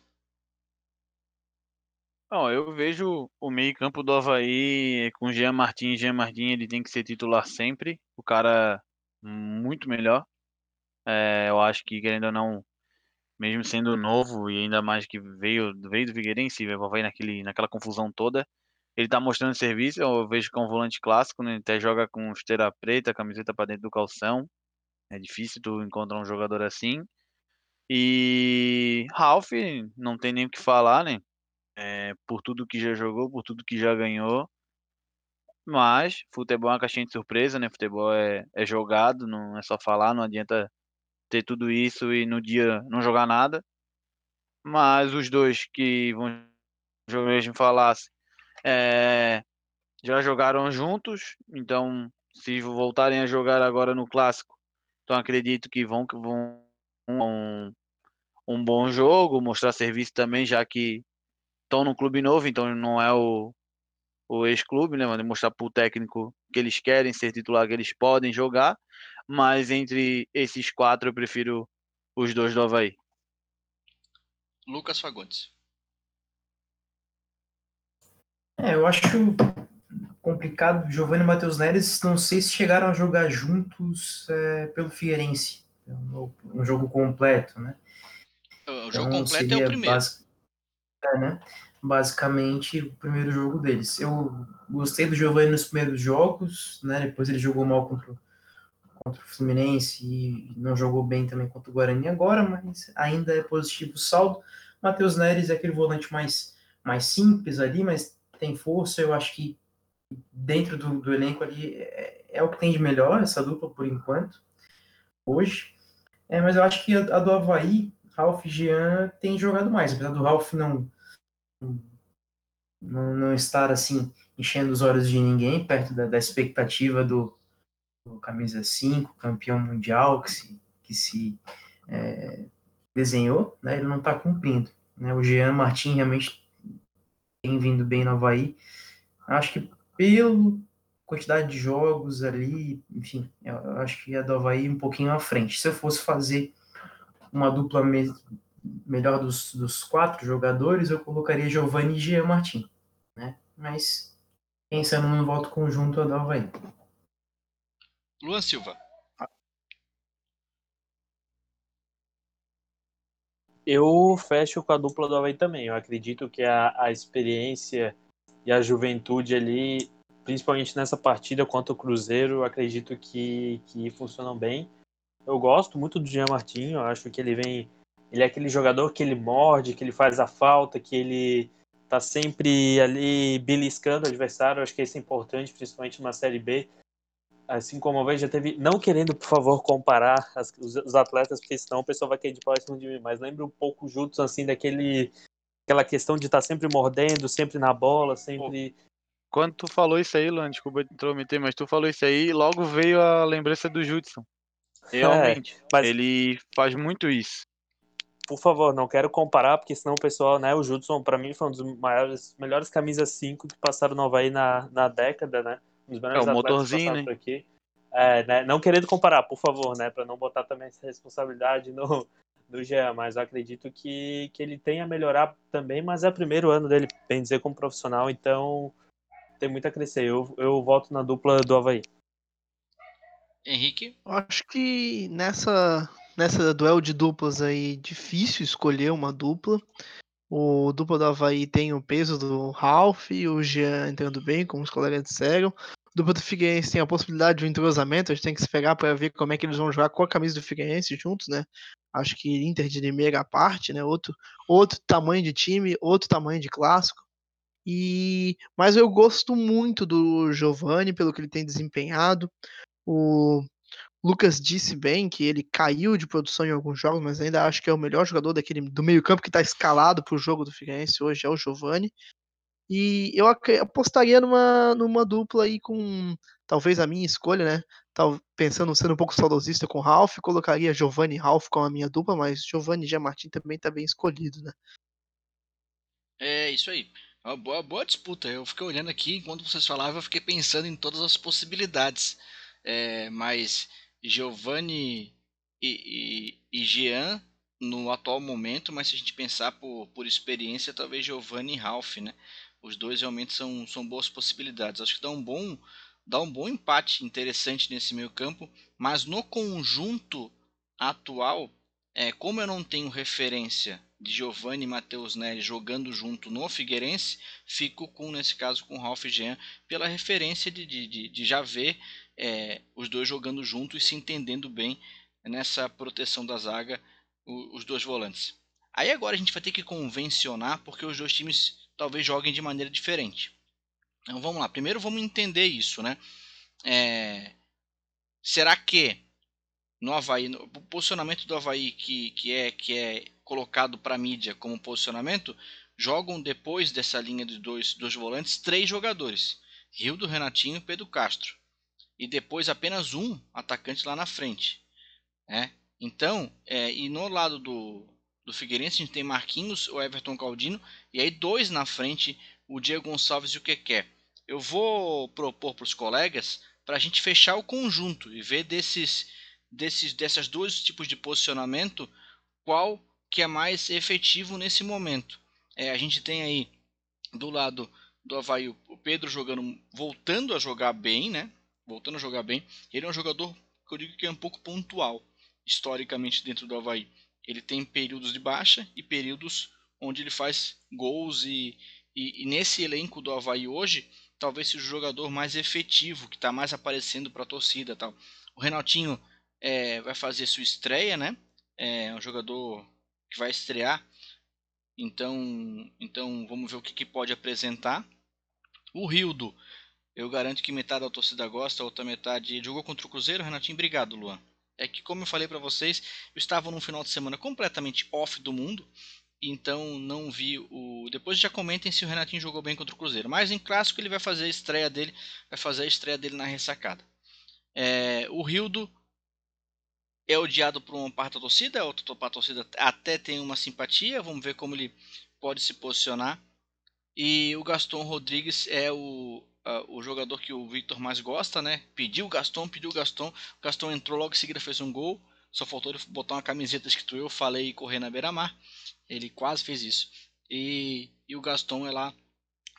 Não, eu vejo o meio-campo do Havaí com Jean Martin. Jean Martin ele tem que ser titular sempre. O cara muito melhor. É, eu acho que, querendo ou não, mesmo sendo novo e ainda mais que veio, veio do Figueirense, o Havaí naquele, naquela confusão toda, ele tá mostrando serviço. Eu vejo que é um volante clássico, né? Ele até joga com esteira preta, camiseta para dentro do calção. É difícil tu encontrar um jogador assim. E Ralph, não tem nem o que falar, né? É, por tudo que já jogou, por tudo que já ganhou. Mas futebol é uma caixinha de surpresa, né? Futebol é, é jogado, não é só falar, não adianta ter tudo isso e no dia não jogar nada. Mas os dois que vão jogar mesmo falasse é, já jogaram juntos, então se voltarem a jogar agora no clássico, então acredito que vão que vão um, um bom jogo, mostrar serviço também, já que estão num clube novo, então não é o, o ex-clube, né? Mas mostrar para o técnico que eles querem ser titular, que eles podem jogar. Mas entre esses quatro, eu prefiro os dois do Havaí. Lucas Fagundes. É, eu acho complicado. Giovanni e Matheus Neres, não sei se chegaram a jogar juntos é, pelo Figueirense. Um, um, jogo completo, né? O jogo então, completo é o primeiro. Basic... É, né? Basicamente, o primeiro jogo deles. Eu gostei do Giovanni nos primeiros jogos, né? Depois ele jogou mal contra, contra o Fluminense e não jogou bem também contra o Guarani agora, mas ainda é positivo o saldo. Matheus Neres é aquele volante mais, mais simples ali, mas tem força. Eu acho que dentro do, do elenco ali é, é, o que tem de melhor, essa dupla por enquanto, hoje. É, mas eu acho que a, a do Havaí, Ralf e Jean tem jogado mais, apesar do Ralf não não, não estar assim enchendo os olhos de ninguém perto da, da expectativa do, do, camisa 5, campeão mundial que se, que se é, desenhou, né, ele não está cumprindo. Né, o Jean Martin realmente tem vindo bem no Havaí. Acho que pela quantidade de jogos ali, enfim, eu acho que a do Havaí um pouquinho à frente. Se eu fosse fazer uma dupla melhor dos, dos quatro jogadores, eu colocaria Giovanni e Jean Martin, né? Mas pensando no voto conjunto, eu dava aí. Luan Silva. Eu fecho com a dupla do Havaí também. Eu acredito que a, a experiência e a juventude ali, principalmente nessa partida contra o Cruzeiro, eu acredito que, que funcionam bem. Eu gosto muito do Jean Martin, eu acho que ele vem ele é aquele jogador que ele morde, que ele faz a falta, que ele tá sempre ali beliscando o adversário. Acho que isso é importante, principalmente numa Série B. Assim como uma vez já teve. Não querendo, por favor, comparar as, os, os, atletas, porque senão o pessoal vai querer de próximo de mim, mas lembra um pouco juntos, assim, daquele. Aquela questão de estar tá sempre mordendo, sempre na bola, sempre. Quando tu falou isso aí, Lan, desculpa intrometer, mas tu falou isso aí, logo veio a lembrança do Judson. É, Realmente, é, mas... ele faz muito isso por favor, não quero comparar, porque senão o pessoal, né, o Judson, para mim, foi um dos maiores, melhores camisas 5 que passaram no Havaí na, na década, né? Um é, o motorzinho, né? aqui. É, né? Não querendo comparar, por favor, né? Para não botar também essa responsabilidade no, no Jean, mas eu acredito que, que ele tem a melhorar também, mas é o primeiro ano dele, bem dizer, como profissional, então tem muito a crescer. Eu, eu volto na dupla do Havaí. Henrique? Acho que nessa nessa duelo de duplas aí, difícil escolher uma dupla. O dupla do Havaí tem o peso do Ralph e o Jean entrando bem, como os colegas disseram. O dupla do Figueirense tem a possibilidade de um entrosamento, a gente tem que esperar para ver como é que eles vão jogar com a camisa do Figueirense juntos, né? Acho que Inter de Limeira à parte, né? Outro, outro tamanho de time, outro tamanho de clássico. E mas eu gosto muito do Giovani pelo que ele tem desempenhado. O Lucas disse bem que ele caiu de produção em alguns jogos, mas ainda acho que é o melhor jogador daquele do meio-campo que está escalado para o jogo do Figueirense hoje é o Giovani. E eu apostaria numa, numa dupla aí com talvez a minha escolha, né? Tal, pensando sendo um pouco saudosista com Ralph, colocaria Giovanni e Ralph como a minha dupla, mas Giovanni e Giamartin também tá bem escolhido, né? É isso aí. Uma boa, boa disputa. Eu fiquei olhando aqui enquanto vocês falavam, eu fiquei pensando em todas as possibilidades. É, mas Giovanni e, e, e Jean no atual momento, mas se a gente pensar por, por experiência, talvez Giovanni e Ralph, né? Os dois realmente são, são boas possibilidades. Acho que dá um bom dá um bom empate interessante nesse meio campo, mas no conjunto atual, é, como eu não tenho referência de Giovanni e Matheus Nery jogando junto no Figueirense, fico com, nesse caso, com Ralph e Jean, pela referência de, de, de, de já ver é, os dois jogando juntos e se entendendo bem nessa proteção da zaga, o, os dois volantes. Aí agora a gente vai ter que convencionar porque os dois times talvez joguem de maneira diferente. Então vamos lá, primeiro vamos entender isso, né? É, será que no Havaí, no, o posicionamento do Havaí que, que, é, que é colocado para a mídia como posicionamento, jogam depois dessa linha de dois, dois volantes três jogadores: Rildo, Renatinho e Pedro Castro e depois apenas um atacante lá na frente. Né? Então, é, e no lado do, do Figueirense a gente tem Marquinhos, o Everton Caldino e aí dois na frente, o Diego Gonçalves e o Keké. Eu vou propor para os colegas para a gente fechar o conjunto e ver desses, desses dessas dois tipos de posicionamento qual que é mais efetivo nesse momento. É, a gente tem aí do lado do Havaí, o Pedro jogando, voltando a jogar bem, né? Voltando a jogar bem. Ele é um jogador que eu digo que é um pouco pontual, historicamente, dentro do Havaí. Ele tem períodos de baixa e períodos onde ele faz gols e, e, e nesse elenco do Havaí hoje, talvez seja o jogador mais efetivo, que está mais aparecendo para a torcida. Tal. O Renatinho é, vai fazer sua estreia, né? É um jogador que vai estrear. Então, então vamos ver o que, que pode apresentar. O Rildo, eu garanto que metade da torcida gosta, a outra metade jogou contra o Cruzeiro. Renatinho, obrigado, Luan. É que, como eu falei para vocês, eu estava num final de semana completamente off do mundo, então não vi o. Depois já comentem se o Renatinho jogou bem contra o Cruzeiro. Mas em clássico ele vai fazer a estreia dele, vai fazer a estreia dele na ressacada. É, o Rildo é odiado por uma parte da torcida, a outra parte da torcida até tem uma simpatia. Vamos ver como ele pode se posicionar. E o Gaston Rodrigues é o, uh, o jogador que o Victor mais gosta, né? Pediu o Gaston, pediu o Gaston. O Gaston entrou logo em seguida, fez um gol. Só faltou ele botar uma camiseta escrito Eu Falei e correr na beira-mar. Ele quase fez isso. E, e o Gaston é lá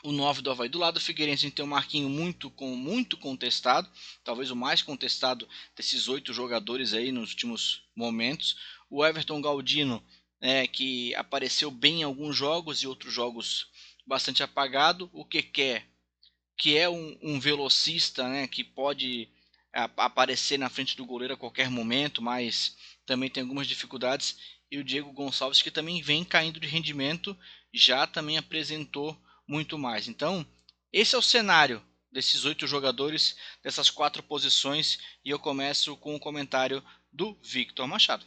o 9 do Havaí. Do lado do Figueirense tem um Marquinho muito, com, muito contestado, talvez o mais contestado desses oito jogadores aí nos últimos momentos. O Everton Galdino, é, que apareceu bem em alguns jogos e outros jogos bastante apagado. O Keké, que é um, um velocista né, que pode aparecer na frente do goleiro a qualquer momento, mas também tem algumas dificuldades. E o Diego Gonçalves, que também vem caindo de rendimento, já também apresentou muito mais. Então, esse é o cenário desses oito jogadores, dessas quatro posições, e eu começo com o comentário do Victor Machado.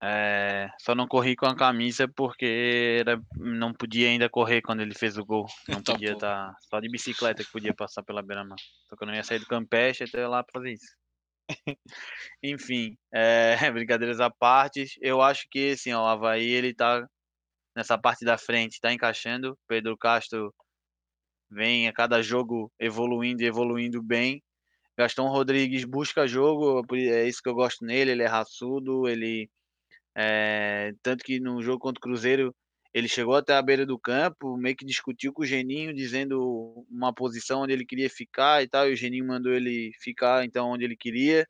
É, só não corri com a camisa porque era, não podia ainda correr quando ele fez o gol. Não tá podia estar. Tá, só de bicicleta que podia passar pela beira-mar. Só que eu não ia sair do Campeche até lá para fazer isso. Enfim, é, brincadeiras à parte, eu acho que assim, ó, o Havaí ele tá nessa parte da frente, está encaixando. Pedro Castro vem a cada jogo evoluindo e evoluindo bem. Gastão Rodrigues busca jogo, é isso que eu gosto nele, ele é raçudo, ele é, tanto que no jogo contra o Cruzeiro ele chegou até a beira do campo, meio que discutiu com o Geninho, dizendo uma posição onde ele queria ficar e tal, e o Geninho mandou ele ficar então onde ele queria.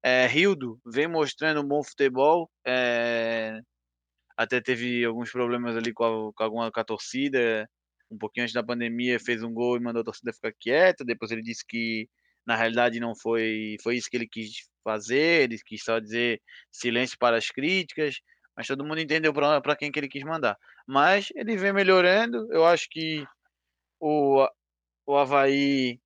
É, Rildo vem mostrando um bom futebol, é, até teve alguns problemas ali com, a, com alguma com a torcida. Um pouquinho antes da pandemia fez um gol e mandou a torcida ficar quieta. Depois ele disse que na realidade não foi foi isso que ele quis fazer. Ele quis só dizer silêncio para as críticas. Mas todo mundo entendeu para quem que ele quis mandar. Mas ele vem melhorando. Eu acho que o, o Havaí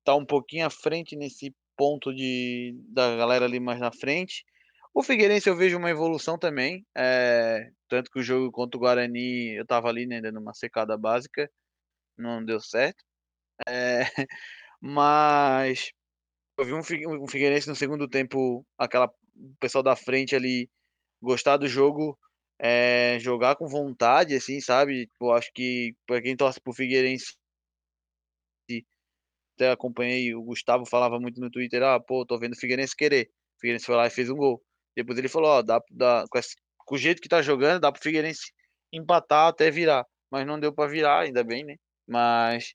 está um pouquinho à frente nesse ponto de da galera ali mais na frente. O Figueirense eu vejo uma evolução também, é, tanto que o jogo contra o Guarani eu tava ali né, dando uma secada básica, não deu certo. É, mas eu vi um, um Figueirense no segundo tempo, aquela o pessoal da frente ali gostar do jogo, é, jogar com vontade, assim, sabe? Eu acho que para quem torce pro Figueirense até acompanhei, o Gustavo falava muito no Twitter, ah, pô, tô vendo o Figueirense querer. O Figueirense foi lá e fez um gol. Depois ele falou, ó, dá, dá com, esse, com, o jeito que tá jogando, dá pro Figueirense empatar até virar. Mas não deu para virar, ainda bem, né? Mas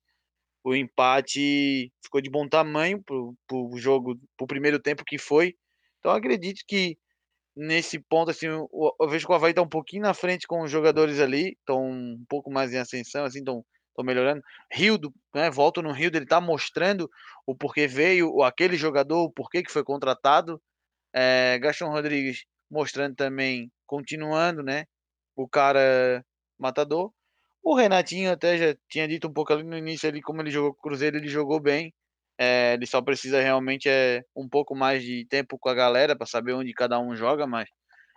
o empate ficou de bom tamanho pro, pro jogo, pro primeiro tempo que foi. Então acredito que nesse ponto, assim, eu, eu vejo que o Havaí tá um pouquinho na frente com os jogadores ali, estão um pouco mais em ascensão, assim, estão melhorando. Rildo, né, volto no Rildo, ele tá mostrando o porquê veio, aquele jogador, o porquê que foi contratado. É, Gastão Rodrigues mostrando também, continuando, né? O cara matador. O Renatinho até já tinha dito um pouco ali no início ali como ele jogou com o Cruzeiro, ele jogou bem. É, ele só precisa realmente é um pouco mais de tempo com a galera para saber onde cada um joga, mas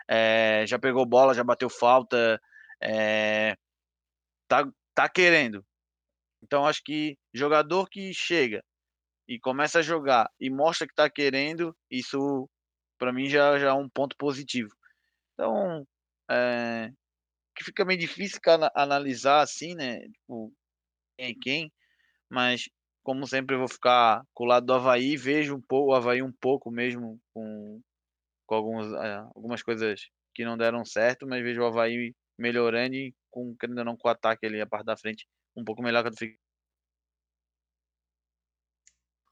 é, já pegou bola, já bateu falta, é, tá, tá querendo. Então acho que jogador que chega e começa a jogar e mostra que tá querendo, isso para mim já, já é um ponto positivo. Então, é, que fica meio difícil analisar assim, né? Tipo, quem é quem, mas como sempre eu vou ficar com o lado do Havaí, vejo um pouco o Havaí um pouco mesmo com, com alguns, é, algumas coisas que não deram certo, mas vejo o Havaí melhorando e com, querendo ou não, com o ataque ali, a parte da frente, um pouco melhor que a do Figueirense.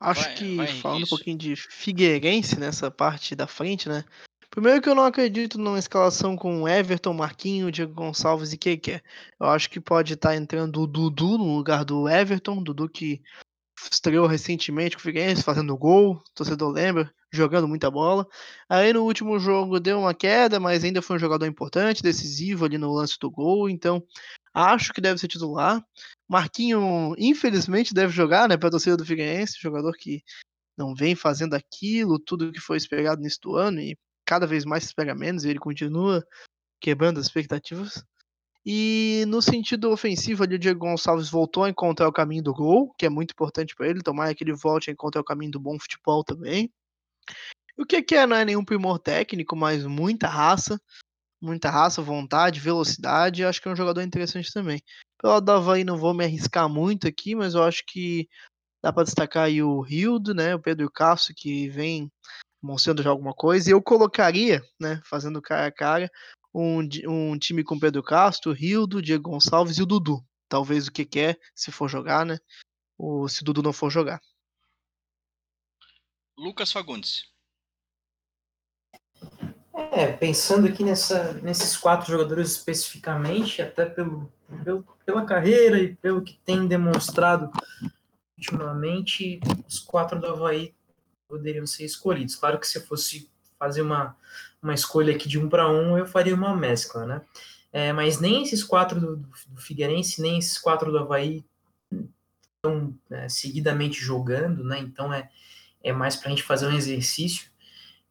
Acho Vai- que vai, falando um isso. pouquinho de Figueirense nessa parte da frente, né? Primeiro que eu não acredito numa escalação com Everton, Marquinho, Diego Gonçalves e Keke. Eu acho que pode estar entrando o Dudu no lugar do Everton, Dudu que estreou recentemente com o Figueirense, fazendo gol, torcedor lembra, jogando muita bola. Aí no último jogo deu uma queda, mas ainda foi um jogador importante, decisivo ali no lance do gol, então acho que deve ser titular. Marquinho, infelizmente, deve jogar, né, para torcida do Figueirense, jogador que não vem fazendo aquilo, tudo que foi esperado nesse do ano e cada vez mais se espera menos, e ele continua quebrando as expectativas. E no sentido ofensivo, ali, o Diego Gonçalves voltou a encontrar o caminho do gol, que é muito importante para ele. Tomara que ele volte a encontrar o caminho do bom futebol também. O que que é, não é nenhum primor técnico, mas muita raça, muita raça, vontade, velocidade. Acho que é um jogador interessante também. Pelo lado do Havaí, não vou me arriscar muito aqui, mas eu acho que dá para destacar aí o Rildo, né? O Pedro Castro, que vem mostrando já alguma coisa. E eu colocaria, né, fazendo cara a cara, um, um time com Pedro Castro, Rildo, Diego Gonçalves e o Dudu. Talvez o que quer, se for jogar, né? Ou se o Dudu não for jogar. Lucas Fagundes. É, pensando aqui nessa, nesses quatro jogadores especificamente, até pelo, pelo- pela carreira e pelo que tem demonstrado ultimamente, os quatro do Havaí poderiam ser escolhidos. Claro que se eu fosse fazer uma, uma escolha aqui de um para um, eu faria uma mescla, né? É, mas nem esses quatro do, do Figueirense, nem esses quatro do Havaí estão né, seguidamente jogando, né? Então é, é mais para a gente fazer um exercício.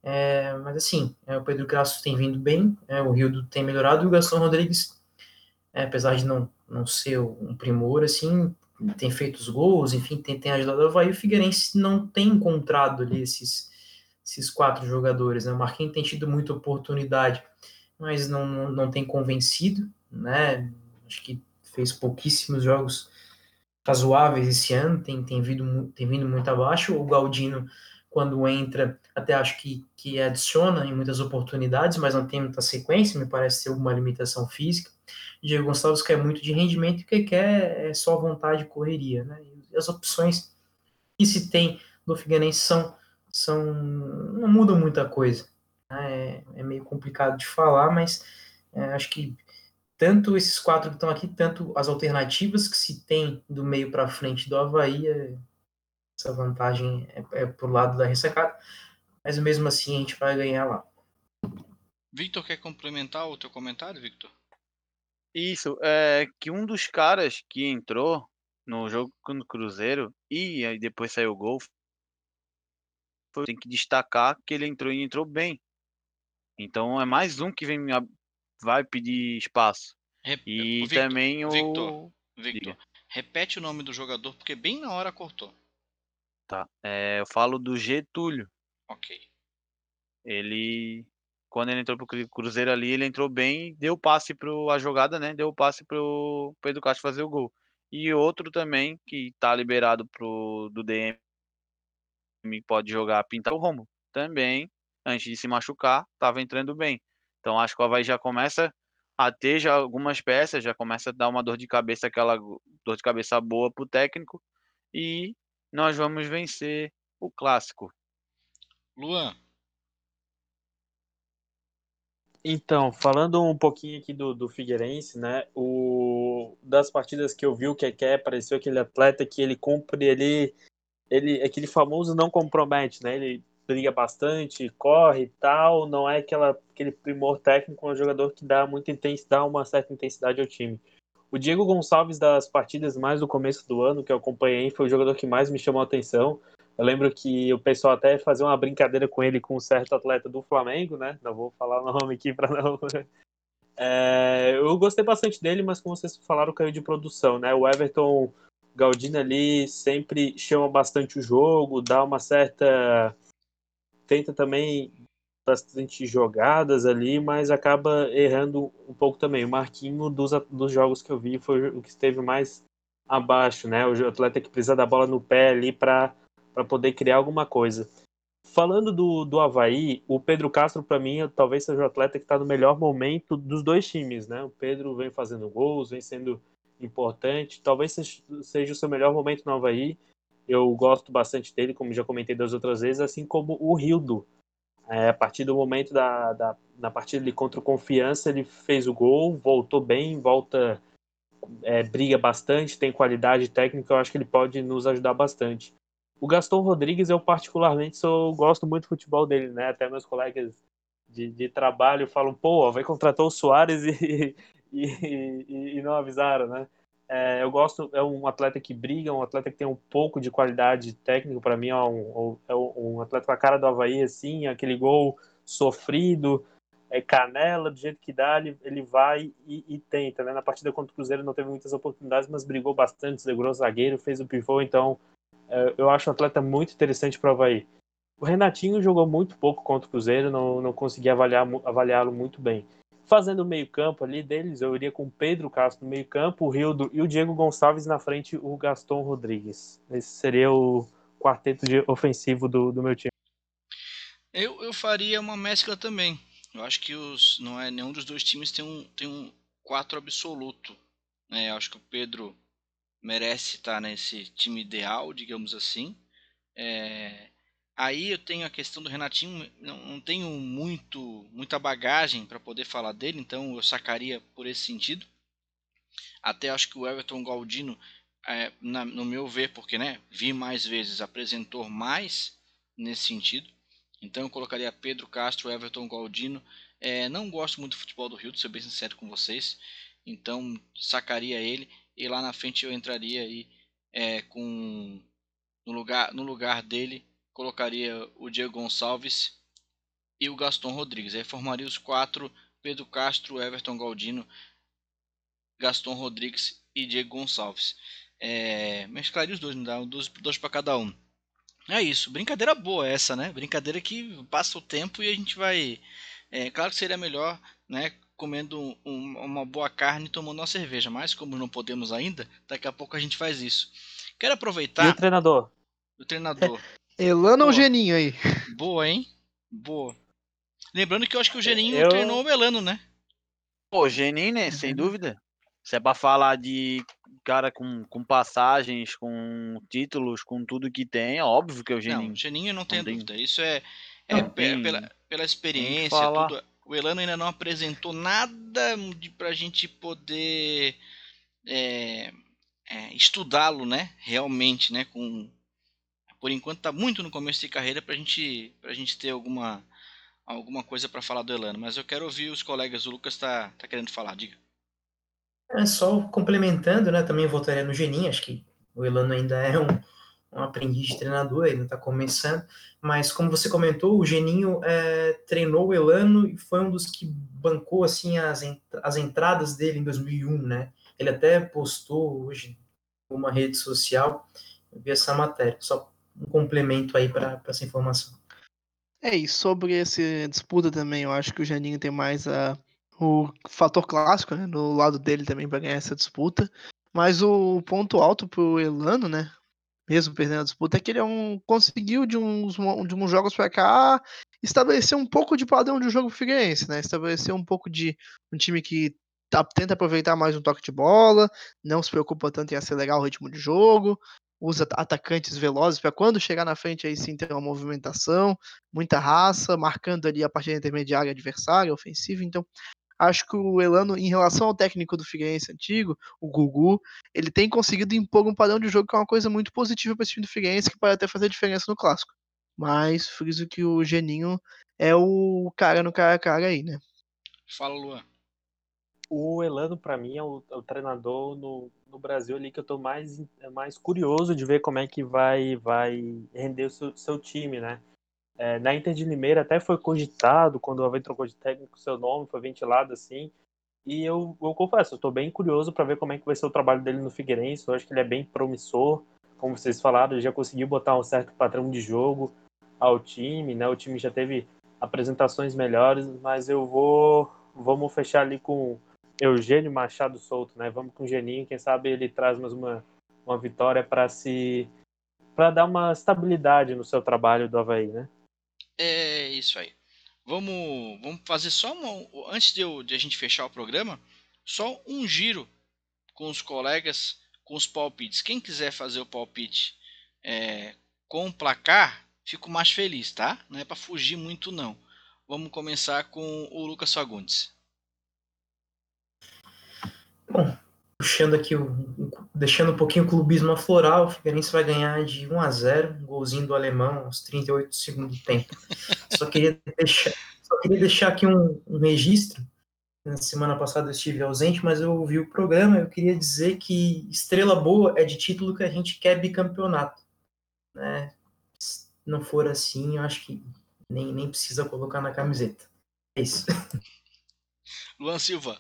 É, mas assim, é, o Pedro Castro tem vindo bem, é, o Rildo tem melhorado e o Gastão Rodrigues, é, apesar de não, não ser um primor, assim, tem feito os gols, enfim, tem, tem ajudado o Havaí, o Figueirense não tem encontrado ali esses, esses quatro jogadores, né? O Marquinhos tem tido muita oportunidade, mas não, não, tem convencido, né? Acho que fez pouquíssimos jogos razoáveis esse ano, tem, tem, vindo, tem vindo muito abaixo. O Galdino, quando entra, até acho que, que adiciona em muitas oportunidades, mas não tem muita sequência, me parece ter alguma limitação física. Diego Gonçalves quer muito de rendimento e o que quer é só vontade e correria, né? As opções que se tem no Figueirense são, são não mudam muita coisa. né? É, é meio complicado de falar, mas é, acho que tanto esses quatro que estão aqui, tanto as alternativas que se tem do meio para frente do Havaí, é- essa vantagem é, é pro lado da ressacada, mas mesmo assim a gente vai ganhar lá. Victor, quer complementar o teu comentário, Victor? Isso, é que um dos caras que entrou no jogo contra o Cruzeiro e aí depois saiu o gol, foi- tem que destacar que ele entrou e entrou bem. Então é mais um que vem vai pedir espaço. Rep- E Victor, também o Victor. Victor, repete o nome do jogador, porque bem na hora cortou. tá, é, eu falo do Getúlio. Ok. Ele quando ele entrou pro Cru- Cruzeiro ali, ele entrou bem, deu passe pro a jogada, né? Deu passe pro Pedro Castro fazer o gol. E outro também que tá liberado pro do DM pode jogar pintar o Romo. Também, antes de se machucar, tava entrando bem. Então acho que o Havaí já começa a ter já algumas peças, já começa a dar uma dor de cabeça, aquela dor de cabeça boa pro técnico. E nós vamos vencer o clássico. Luan, Então, falando um pouquinho aqui do, do Figueirense, né? O, das partidas que eu vi, o Keké pareceu aquele atleta que ele cumpre, ele, ele aquele famoso não compromete, né? Ele briga bastante, corre e tal, não é aquela, aquele primor técnico, é um jogador que dá muita intensidade, dá uma certa intensidade ao time. O Diego Gonçalves, das partidas mais do começo do ano que eu acompanhei, foi o jogador que mais me chamou a atenção. Eu lembro que o pessoal até fazia uma brincadeira com ele com um certo atleta do Flamengo, né? Não vou falar o nome aqui para não. É, eu gostei bastante dele, mas como vocês falaram, caiu de produção, né? O Everton Galdino ali sempre chama bastante o jogo, dá uma certa. Tenta também bastante jogadas ali, mas acaba errando um pouco também. O Marquinho, dos, dos jogos que eu vi, foi o que esteve mais abaixo, né? O atleta que precisa da bola no pé ali para poder criar alguma coisa. falando do, do Havaí, o Pedro Castro, para mim, talvez seja o atleta que está no melhor momento dos dois times, né? O Pedro vem fazendo gols, vem sendo importante, talvez seja o seu melhor momento no Havaí. Eu gosto bastante dele, como já comentei das outras vezes, assim como o Rildo. É, a partir do momento da, da, da partida ali contra o Confiança, ele fez o gol, voltou bem, volta, é, briga bastante, tem qualidade técnica, eu acho que ele pode nos ajudar bastante. O Gaston Rodrigues, eu particularmente sou, gosto muito do futebol dele, né? Até meus colegas de, de trabalho falam, pô, vai contratar o Soares e, e, e, e não avisaram, né? É, eu gosto, é um atleta que briga, um atleta que tem um pouco de qualidade técnica, para mim é um, é um atleta com a cara do Havaí, assim, aquele gol sofrido, é canela, do jeito que dá, ele, ele vai e, e, tenta, né? Na partida contra o Cruzeiro não teve muitas oportunidades, mas brigou bastante, segurou o zagueiro, fez o pivô, então eu acho um atleta muito interessante para o Havaí. O Renatinho jogou muito pouco contra o Cruzeiro, não, não consegui avaliá-lo avaliá muito bem. Fazendo o meio-campo ali deles, eu iria com o Pedro Castro no meio-campo, o Rildo e o Diego Gonçalves na frente, o Gaston Rodrigues. Esse seria o quarteto ofensivo do, do meu time. Eu, eu faria uma mescla também. Eu acho que os, não é nenhum dos dois times tem um, tem um 4 absoluto. É, eu acho que o Pedro merece estar nesse time ideal, digamos assim. É, aí eu tenho a questão do Renatinho, não, não tenho muito muita bagagem para poder falar dele, então eu sacaria por esse sentido. Até acho que o Everton Galdino, é, na, no meu ver, porque né, vi mais vezes, apresentou mais nesse sentido. Então eu colocaria Pedro Castro, Everton Galdino. É, não gosto muito do futebol do Rio, de ser bem sincero com vocês. Então sacaria ele e lá na frente eu entraria aí é, com no lugar no lugar dele colocaria o Diego Gonçalves e o Gaston Rodrigues. Aí formaria os quatro: Pedro Castro, Everton Galdino, Gaston Rodrigues e Diego Gonçalves. É, mesclaria os dois, não dá dois, dois para cada um. É isso, brincadeira boa essa, né? Brincadeira que passa o tempo e a gente vai. É claro que seria melhor, né? Comendo um, uma boa carne e tomando uma cerveja. Mas como não podemos ainda, daqui a pouco a gente faz isso. Quero aproveitar. E o treinador? O treinador. Elano ou Geninho aí? Boa, hein? Boa. Lembrando que eu acho que o Geninho eu... treinou o Elano, né? Pô, Geninho, né? Sem dúvida. Se é pra falar de cara com, com passagens, com títulos, com tudo que tem, é óbvio que é o Geninho. Não, Geninho não tem dúvida. Isso é, é pela, pela experiência, tudo o Elano ainda não apresentou nada para a gente poder é, é, estudá-lo, né? Realmente, né? Com, por enquanto está muito no começo de carreira para gente, a gente ter alguma, alguma coisa para falar do Elano. Mas eu quero ouvir os colegas. O Lucas está tá querendo falar, diga. É só complementando, né? Também voltaria no Geninho. Acho que o Elano ainda é um, um aprendiz de treinador, ele está começando, mas como você comentou, o Geninho é, treinou o Elano e foi um dos que bancou assim as, as entradas dele em 2001, né? Ele até postou hoje uma rede social, eu vi essa matéria, só um complemento aí para essa informação. É, e sobre essa disputa também, eu acho que o Geninho tem mais a, o fator clássico né, no lado dele também para ganhar essa disputa. Mas o ponto alto pro Elano, né? Mesmo perdendo a disputa, é que ele é um, conseguiu de uns, de uns jogos para cá estabelecer um pouco de padrão de jogo Figueirense, né? Estabelecer um pouco de um time que tá, tenta aproveitar mais um toque de bola, não se preocupa tanto em acelerar o ritmo de jogo, usa atacantes velozes para quando chegar na frente aí sim ter uma movimentação, muita raça, marcando ali a partida intermediária adversária, ofensiva. Então, acho que o Elano, em relação ao técnico do Figueirense antigo, o Gugu, ele tem conseguido impor um padrão de jogo que é uma coisa muito positiva para esse time do Figueirense, que pode até fazer diferença no clássico. Mas friso que o Geninho é o cara no cara a cara aí, né? Fala, Luan. O Elano, para mim, é o, é o, treinador no, no Brasil ali que eu tô mais, mais curioso de ver como é que vai, vai render o seu, seu time, né? É, na Inter de Limeira até foi cogitado, quando o Havaí trocou de técnico, seu nome foi ventilado assim. E eu, eu confesso, estou bem curioso para ver como é que vai ser o trabalho dele no Figueirense. Eu acho que ele é bem promissor, como vocês falaram, ele já conseguiu botar um certo padrão de jogo ao time, né? O time já teve apresentações melhores, mas eu vou vamos fechar ali com Eugênio Machado Solto, né? Vamos com o Geninho, quem sabe ele traz mais uma, uma vitória para se para dar uma estabilidade no seu trabalho do Havaí, né? É isso aí. Vamos, vamos fazer só uma. Antes de, eu, de a gente fechar o programa, só um giro com os colegas, com os palpites. Quem quiser fazer o palpite é, com o placar, fico mais feliz, tá? Não é para fugir muito, não. Vamos começar com o Lucas Fagundes. Puxando aqui, deixando um pouquinho o clubismo aflorar, o Figueirense vai ganhar de 1 a 0 um golzinho do alemão aos 38 segundos do tempo. Só queria deixar, só queria deixar aqui um, um registro. Na semana passada eu estive ausente, mas eu ouvi o programa. Eu queria dizer que estrela boa é de título que a gente quer bicampeonato. Né? Se não for assim, eu acho que nem, nem precisa colocar na camiseta. É isso. Luan Silva.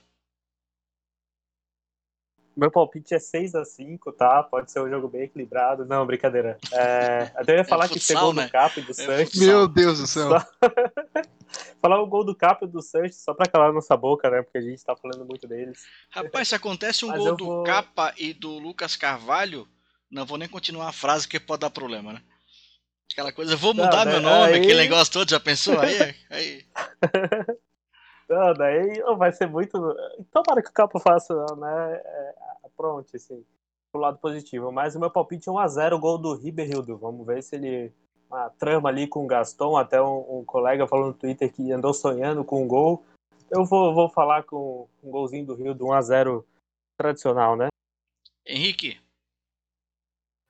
Meu palpite é 6 a 5 tá? Pode ser um jogo bem equilibrado. Não, brincadeira. É, até eu ia falar é futsal, que pegou né? no Cap do é. Meu Deus do céu. Só... falar o gol do Cap do Santos só pra calar nossa boca, né? Porque a gente tá falando muito deles. Rapaz, se acontece um Mas gol do vou... Capa e do Lucas Carvalho, não vou nem continuar a frase que pode dar problema, né? Aquela coisa, vou mudar não, meu nome, aí... aquele negócio todo, já pensou? Aí, aí. Não, daí vai ser muito. Tomara que o Capa faça, né? É, pronto, assim, pro lado positivo. Mas o meu palpite é 1x0 o gol do Riberildo. Vamos ver se ele. Uma trama ali com o Gaston, até um, um colega falou no Twitter que andou sonhando com um gol. Eu vou, vou falar com um golzinho do Rio do 1x0 tradicional, né? Henrique.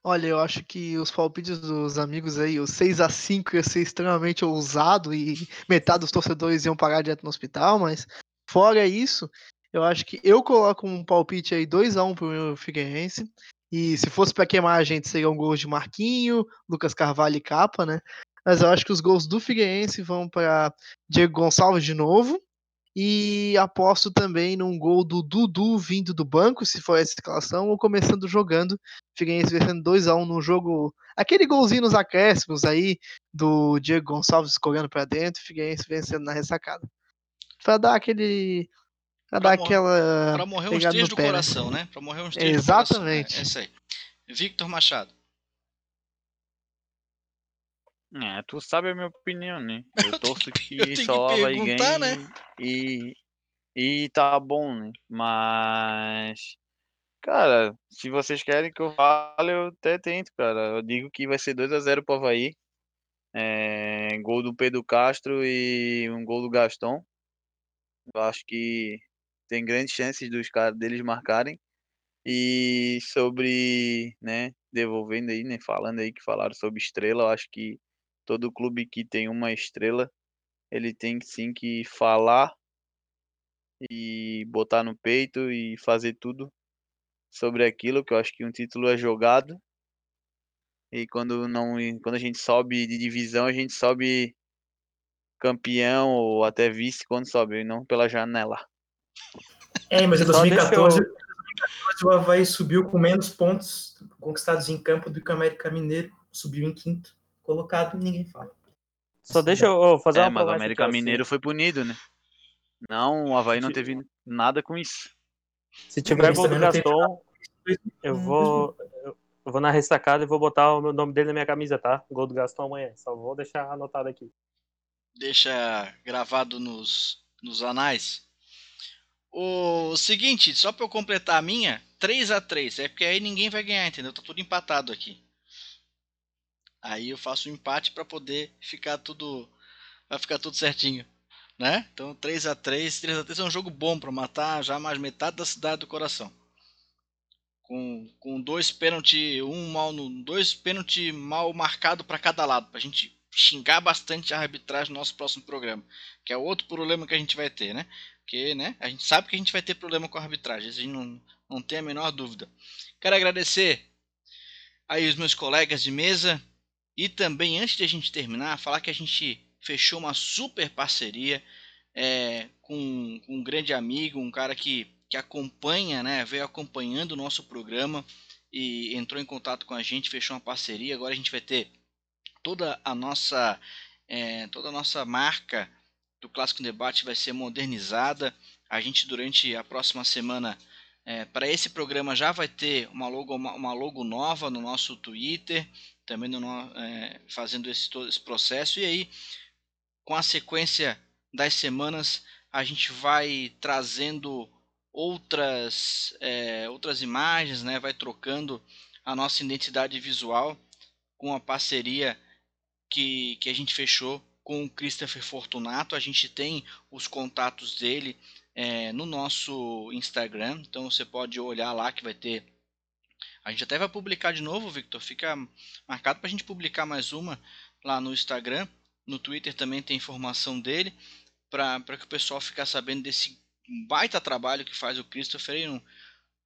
Olha, eu acho que os palpites dos amigos aí, o 6 a 5 ia ser extremamente ousado e metade dos torcedores iam pagar direto no hospital, mas fora isso, eu acho que eu coloco um palpite aí 2 a 1 pro meu Figueirense. E se fosse para queimar a gente, seria um gol de Marquinho, Lucas Carvalho e Capa, né? Mas eu acho que os gols do Figueirense vão para Diego Gonçalves de novo, e aposto também num gol do Dudu vindo do banco, se for essa escalação, ou começando jogando. Figueirense vencendo 2x1 um no jogo. Aquele golzinho nos acréscimos aí do Diego Gonçalves escorrendo para dentro, Figueirense vencendo na ressacada. Pra dar aquele. Pra, pra dar aquela. Pra morrer uns três do pé, né? coração, né? Pra morrer uns três Exatamente. do coração. É, é isso aí. Victor Machado. É, tu sabe a minha opinião, né? Eu torço que eu só que vai ganhar né? e, e tá bom, né? Mas, cara, se vocês querem que eu fale, eu até tento, cara. Eu digo que vai ser 2x0 pro Havaí. É, gol do Pedro Castro e um gol do Gaston. Eu acho que tem grandes chances dos caras deles marcarem. E sobre, né, devolvendo aí, né, falando aí que falaram sobre estrela, eu acho que todo clube que tem uma estrela, ele tem sim que falar e botar no peito e fazer tudo sobre aquilo, que eu acho que um título é jogado. E quando não, quando a gente sobe de divisão, a gente sobe campeão ou até vice quando sobe, e não pela janela. É, mas em 2014, eu... 2014 o Havaí subiu com menos pontos conquistados em campo do que o América Mineiro subiu em quinto colocado, ninguém fala. Só deixa eu fazer é, uma mas o América Mineiro foi punido, né? Não, o Havaí não teve nada com isso. Se tiver gol do Gaston, eu vou, eu vou na ressacada e vou botar o nome dele na minha camisa, tá? Gol do Gaston amanhã. Só vou deixar anotado aqui. Deixa gravado nos, nos anais. O seguinte, só para eu completar a minha, 3 a 3 É porque aí ninguém vai ganhar, entendeu? Tá tudo empatado aqui. Aí eu faço um empate para poder ficar tudo vai ficar tudo certinho, né? Então 3 a 3, 3 a 3 é um jogo bom para matar já mais metade da cidade do coração. Com, com dois pênalti, um mal no dois pênalti mal marcado para cada lado, pra gente xingar bastante a arbitragem no nosso próximo programa, que é outro problema que a gente vai ter, né? Porque, né, a gente sabe que a gente vai ter problema com a arbitragem, a gente não, não tem a menor dúvida. Quero agradecer aí os meus colegas de mesa, e também, antes de a gente terminar, falar que a gente fechou uma super parceria é, com, com, um grande amigo, um cara que, que acompanha, né, veio acompanhando o nosso programa e entrou em contato com a gente, fechou uma parceria. Agora a gente vai ter toda a nossa, é, toda a nossa marca do Clássico Debate vai ser modernizada. A gente durante a próxima semana é, para esse programa já vai ter uma logo, uma, uma logo nova no nosso Twitter também no, é, fazendo esse, todo esse processo. E aí, com a sequência das semanas, a gente vai trazendo outras, é, outras imagens, né? vai trocando a nossa identidade visual com a parceria que, que a gente fechou com o Christopher Fortunato. A gente tem os contatos dele é, no nosso Instagram, então você pode olhar lá que vai ter. A gente até vai publicar de novo, Victor. Fica marcado para a gente publicar mais uma lá no Instagram. No Twitter também tem informação dele para que o pessoal fique sabendo desse baita trabalho que faz o Christopher um,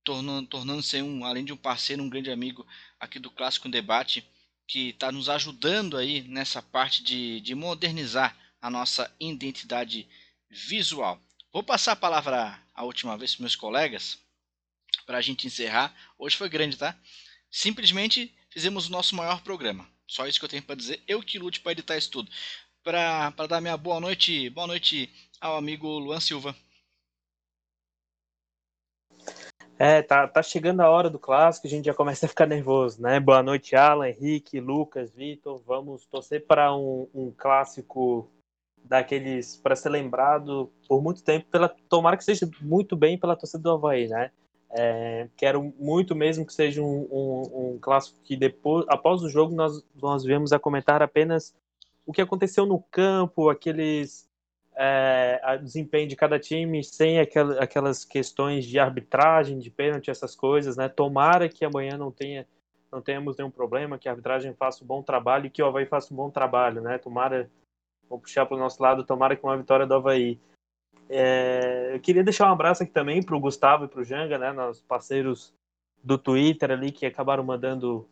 tornando, tornando-se um, além de um parceiro, um grande amigo aqui do Clássico Debate, que está nos ajudando aí nessa parte de, de modernizar a nossa identidade visual. Vou passar a palavra a última vez para meus colegas para a gente encerrar. Hoje foi grande, tá? Simplesmente fizemos o nosso maior programa. Só isso que eu tenho para dizer. Eu que lute para editar isso tudo. Para dar minha boa noite, boa noite ao amigo Luan Silva. É, tá, tá chegando a hora do clássico, a gente já começa a ficar nervoso, né? Boa noite, Alan, Henrique, Lucas, Vitor. Vamos torcer para um, um clássico daqueles para ser lembrado por muito tempo, pela tomara que seja muito bem pela torcida do Havaí, né? É, quero muito mesmo que seja um, um, um, clássico que depois, após o jogo, nós, nós viemos a comentar apenas o que aconteceu no campo, aqueles é, desempenho de cada time, sem aquel, aquelas questões de arbitragem, de pênalti, essas coisas, né? Tomara que amanhã não tenha não tenhamos nenhum problema, que a arbitragem faça um bom trabalho e que o Havaí faça um bom trabalho, né? Tomara, vou puxar para o nosso lado, tomara que uma vitória do Havaí. É, eu queria deixar um abraço aqui também para o Gustavo e para o Janga, né, nossos parceiros do Twitter ali que acabaram mandando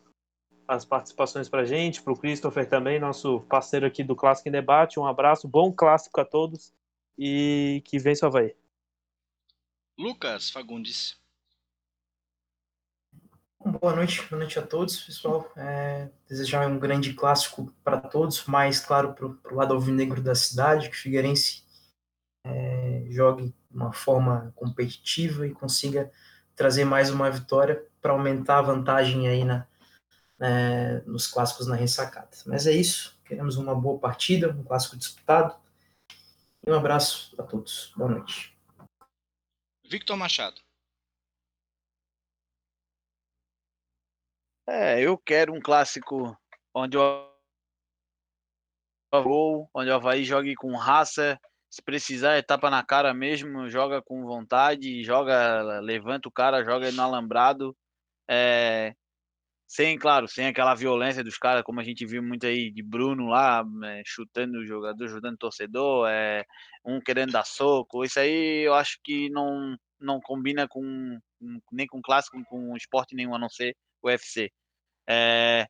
as participações para gente, para o Christopher também, nosso parceiro aqui do Clássico em Debate. Um abraço, bom clássico a todos e que vença o Havaí. Lucas Fagundes. Boa noite, boa noite a todos, pessoal. É, desejar um grande clássico para todos, mais claro para o lado alvinegro da cidade, que o Figueirense é, jogue de uma forma competitiva e consiga trazer mais uma vitória para aumentar a vantagem aí na, é, nos clássicos na ressacada. Mas é isso, queremos uma boa partida, um clássico disputado. E um abraço a todos. Boa noite. Victor Machado. É, eu quero um clássico onde o onde o Havaí jogue com raça, se precisar, é tapa na cara mesmo, joga com vontade, joga, levanta o cara, joga no alambrado. É, sem, claro, sem aquela violência dos caras, como a gente viu muito aí de Bruno lá, é, chutando o jogador, ajudando o torcedor, é, um querendo dar soco. Isso aí eu acho que não, não combina com nem com clássico, com esporte nenhum, a não ser UFC. É,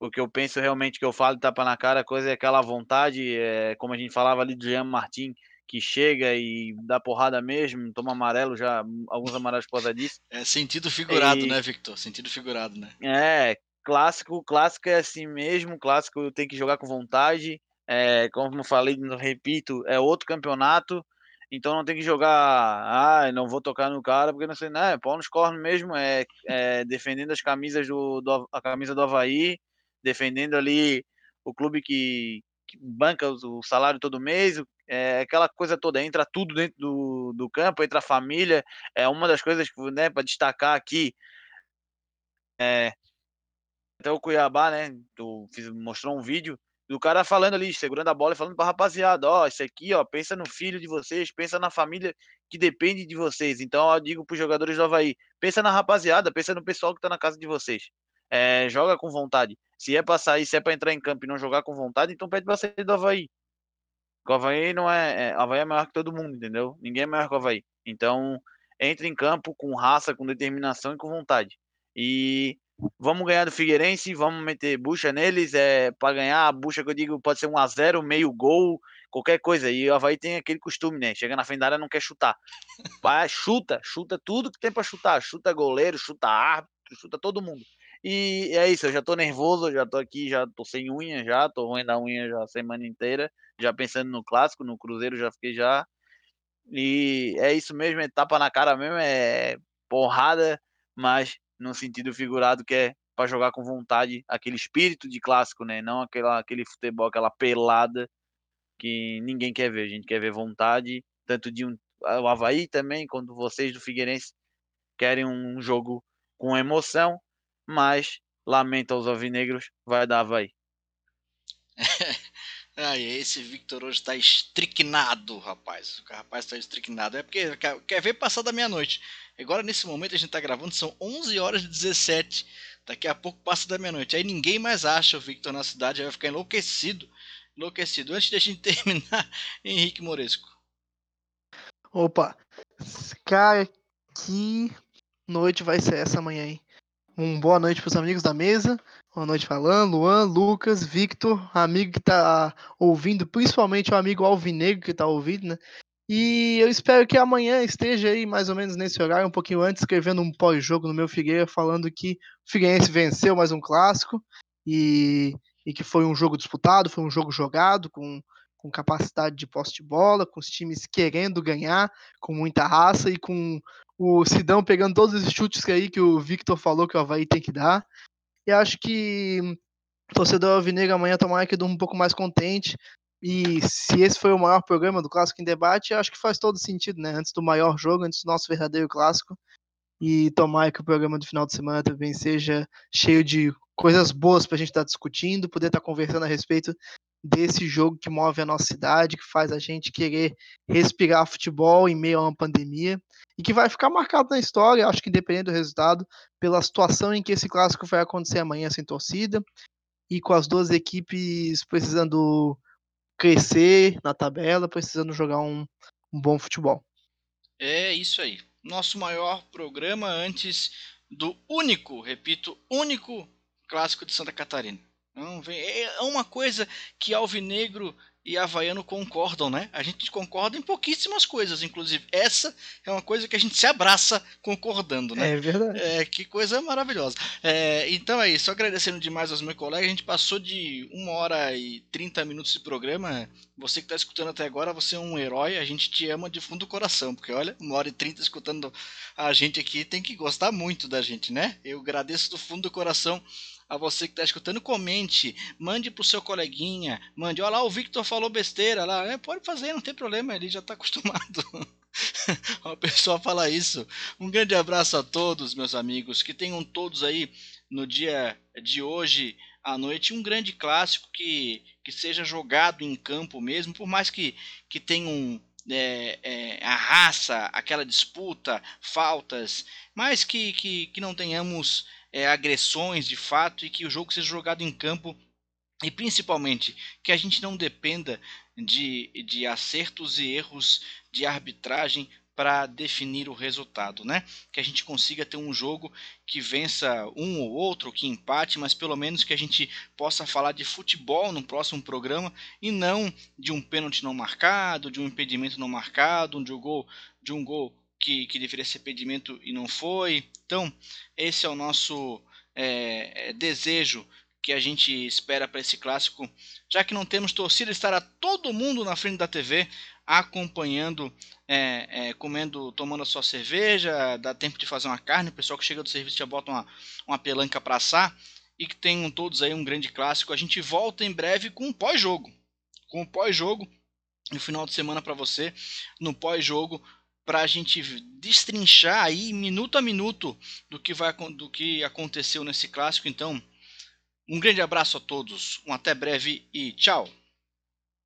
o que eu penso realmente que eu falo tapa na cara, a coisa é aquela vontade, é, como a gente falava ali do Jean Martin, que chega e dá porrada mesmo, toma amarelo já, alguns amarelos por causa disso. É sentido figurado, e... né, Victor? Sentido figurado, né? É, clássico, clássico é assim mesmo, clássico tem que jogar com vontade. É, como eu falei, repito, é outro campeonato, então não tem que jogar, ah, não vou tocar no cara, porque não sei, né? Pau nos cornos mesmo, é, é defendendo as camisas do, do, a camisa do Havaí, defendendo ali o clube que, que banca o salário todo mês, é, aquela coisa toda, entra tudo dentro do, do campo, entra a família, é uma das coisas né, para destacar aqui. É, até o Cuiabá, né, do, fiz, mostrou um vídeo do cara falando ali, segurando a bola e falando pra rapaziada, ó, isso aqui, ó, pensa no filho de vocês, pensa na família que depende de vocês. Então, eu digo pros jogadores do Havaí, pensa na rapaziada, pensa no pessoal que tá na casa de vocês. É, joga com vontade. Se é pra sair, se é pra entrar em campo e não jogar com vontade, então pede pra sair do Havaí. O Havaí não é, é. O Havaí é maior que todo mundo, entendeu? Ninguém é maior que o Havaí. Então, entre em campo com raça, com determinação e com vontade. E vamos ganhar do Figueirense, vamos meter bucha neles. É, para ganhar, a bucha que eu digo pode ser 1x0, meio gol, qualquer coisa. E o Havaí tem aquele costume, né? Chega na frente da área não quer chutar. Vai, chuta, chuta tudo que tem para chutar. Chuta goleiro, chuta árbitro, chuta todo mundo. E é isso, eu já tô nervoso, já tô aqui, já tô sem unha já, tô ruim da unha já a semana inteira, já pensando no clássico, no Cruzeiro já fiquei já. E é isso mesmo, é tapa na cara mesmo, é porrada, mas no sentido figurado que é para jogar com vontade, aquele espírito de clássico, né? Não aquela, aquele futebol, aquela pelada que ninguém quer ver. A gente quer ver vontade, tanto de um, o Havaí também, quanto vocês do Figueirense querem um jogo com emoção, mas lamenta os alvinegros, vai dar Havaí. Ai, esse Victor hoje tá estricnado, rapaz. O rapaz tá estricnado. É porque quer ver passar da meia-noite. Agora, nesse momento, a gente tá gravando, são 11 horas e 17. Daqui a pouco passa da meia-noite. Aí ninguém mais acha o Victor na cidade, vai ficar enlouquecido. Enlouquecido. Antes de a gente terminar, Henrique Moresco. Opa, cara, que noite vai ser essa amanhã, hein? Um boa noite para os amigos da mesa. Boa noite, Alan, Luan, Lucas, Victor, amigo que está ouvindo, principalmente o amigo Alvinegro que está ouvindo, né? E eu espero que amanhã esteja aí, mais ou menos nesse horário, um pouquinho antes, escrevendo um pós-jogo no meu Figueira, falando que o Figueirense venceu mais um clássico e, e que foi um jogo disputado, foi um jogo jogado, com, com capacidade de posse de bola, com os times querendo ganhar, com muita raça e com o Sidão pegando todos os chutes aí que o Victor falou que o Havaí tem que dar. E acho que o torcedor alvinegro amanhã tomara que durma um pouco mais contente. E se esse foi o maior programa do Clássico em Debate, acho que faz todo sentido, né? Antes do maior jogo, antes do nosso verdadeiro clássico. E tomara que o programa do final de semana também seja cheio de coisas boas para a gente estar tá discutindo, poder estar tá conversando a respeito desse jogo que move a nossa cidade, que faz a gente querer respirar futebol em meio a uma pandemia e que vai ficar marcado na história, acho que independente do resultado, pela situação em que esse clássico vai acontecer amanhã sem torcida e com as duas equipes precisando crescer na tabela, precisando jogar um, um bom futebol. É isso aí. Nosso maior programa antes do único, repito, único clássico de Santa Catarina. Não, é, é uma coisa que Alvinegro e Havaiano concordam, né? A gente concorda em pouquíssimas coisas, inclusive. Essa é uma coisa que a gente se abraça concordando, né? É verdade. É, que coisa maravilhosa. É, então é isso, agradecendo demais aos meus colegas. A gente passou de uma hora e 30 minutos de programa. Você que está escutando até agora, você é um herói. A gente te ama de fundo do coração, porque olha, uma hora e 30 escutando a gente aqui tem que gostar muito da gente, né? Eu agradeço do fundo do coração a você que está escutando, comente, mande pro seu coleguinha, mande, olha lá, o Victor falou besteira lá, é, pode fazer, não tem problema, ele já está acostumado. a pessoa fala isso. Um grande abraço a todos, meus amigos, que tenham todos aí no dia de hoje à noite um grande clássico que, que seja jogado em campo mesmo, por mais que, que tenham é, é, a raça, aquela disputa, faltas, mas que, que, que não tenhamos é, agressões de fato e que o jogo seja jogado em campo e principalmente que a gente não dependa de, de acertos e erros de arbitragem para definir o resultado, né? Que a gente consiga ter um jogo que vença um ou outro, que empate, mas pelo menos que a gente possa falar de futebol no próximo programa e não de um pênalti não marcado, de um impedimento não marcado, de um gol, de um gol que, que deveria ser impedimento e não foi. Então, esse é o nosso é, é, desejo que a gente espera para esse clássico, já que não temos torcida, estará todo mundo na frente da TV acompanhando, é, é, comendo, tomando a sua cerveja, dá tempo de fazer uma carne, o pessoal que chega do serviço já bota uma, uma pelanca para assar e que tenham todos aí um grande clássico. A gente volta em breve com o pós-jogo, com o pós-jogo no final de semana para você, no pós-jogo para a gente destrinchar aí minuto a minuto do que vai do que aconteceu nesse clássico. Então, um grande abraço a todos, um até breve e tchau.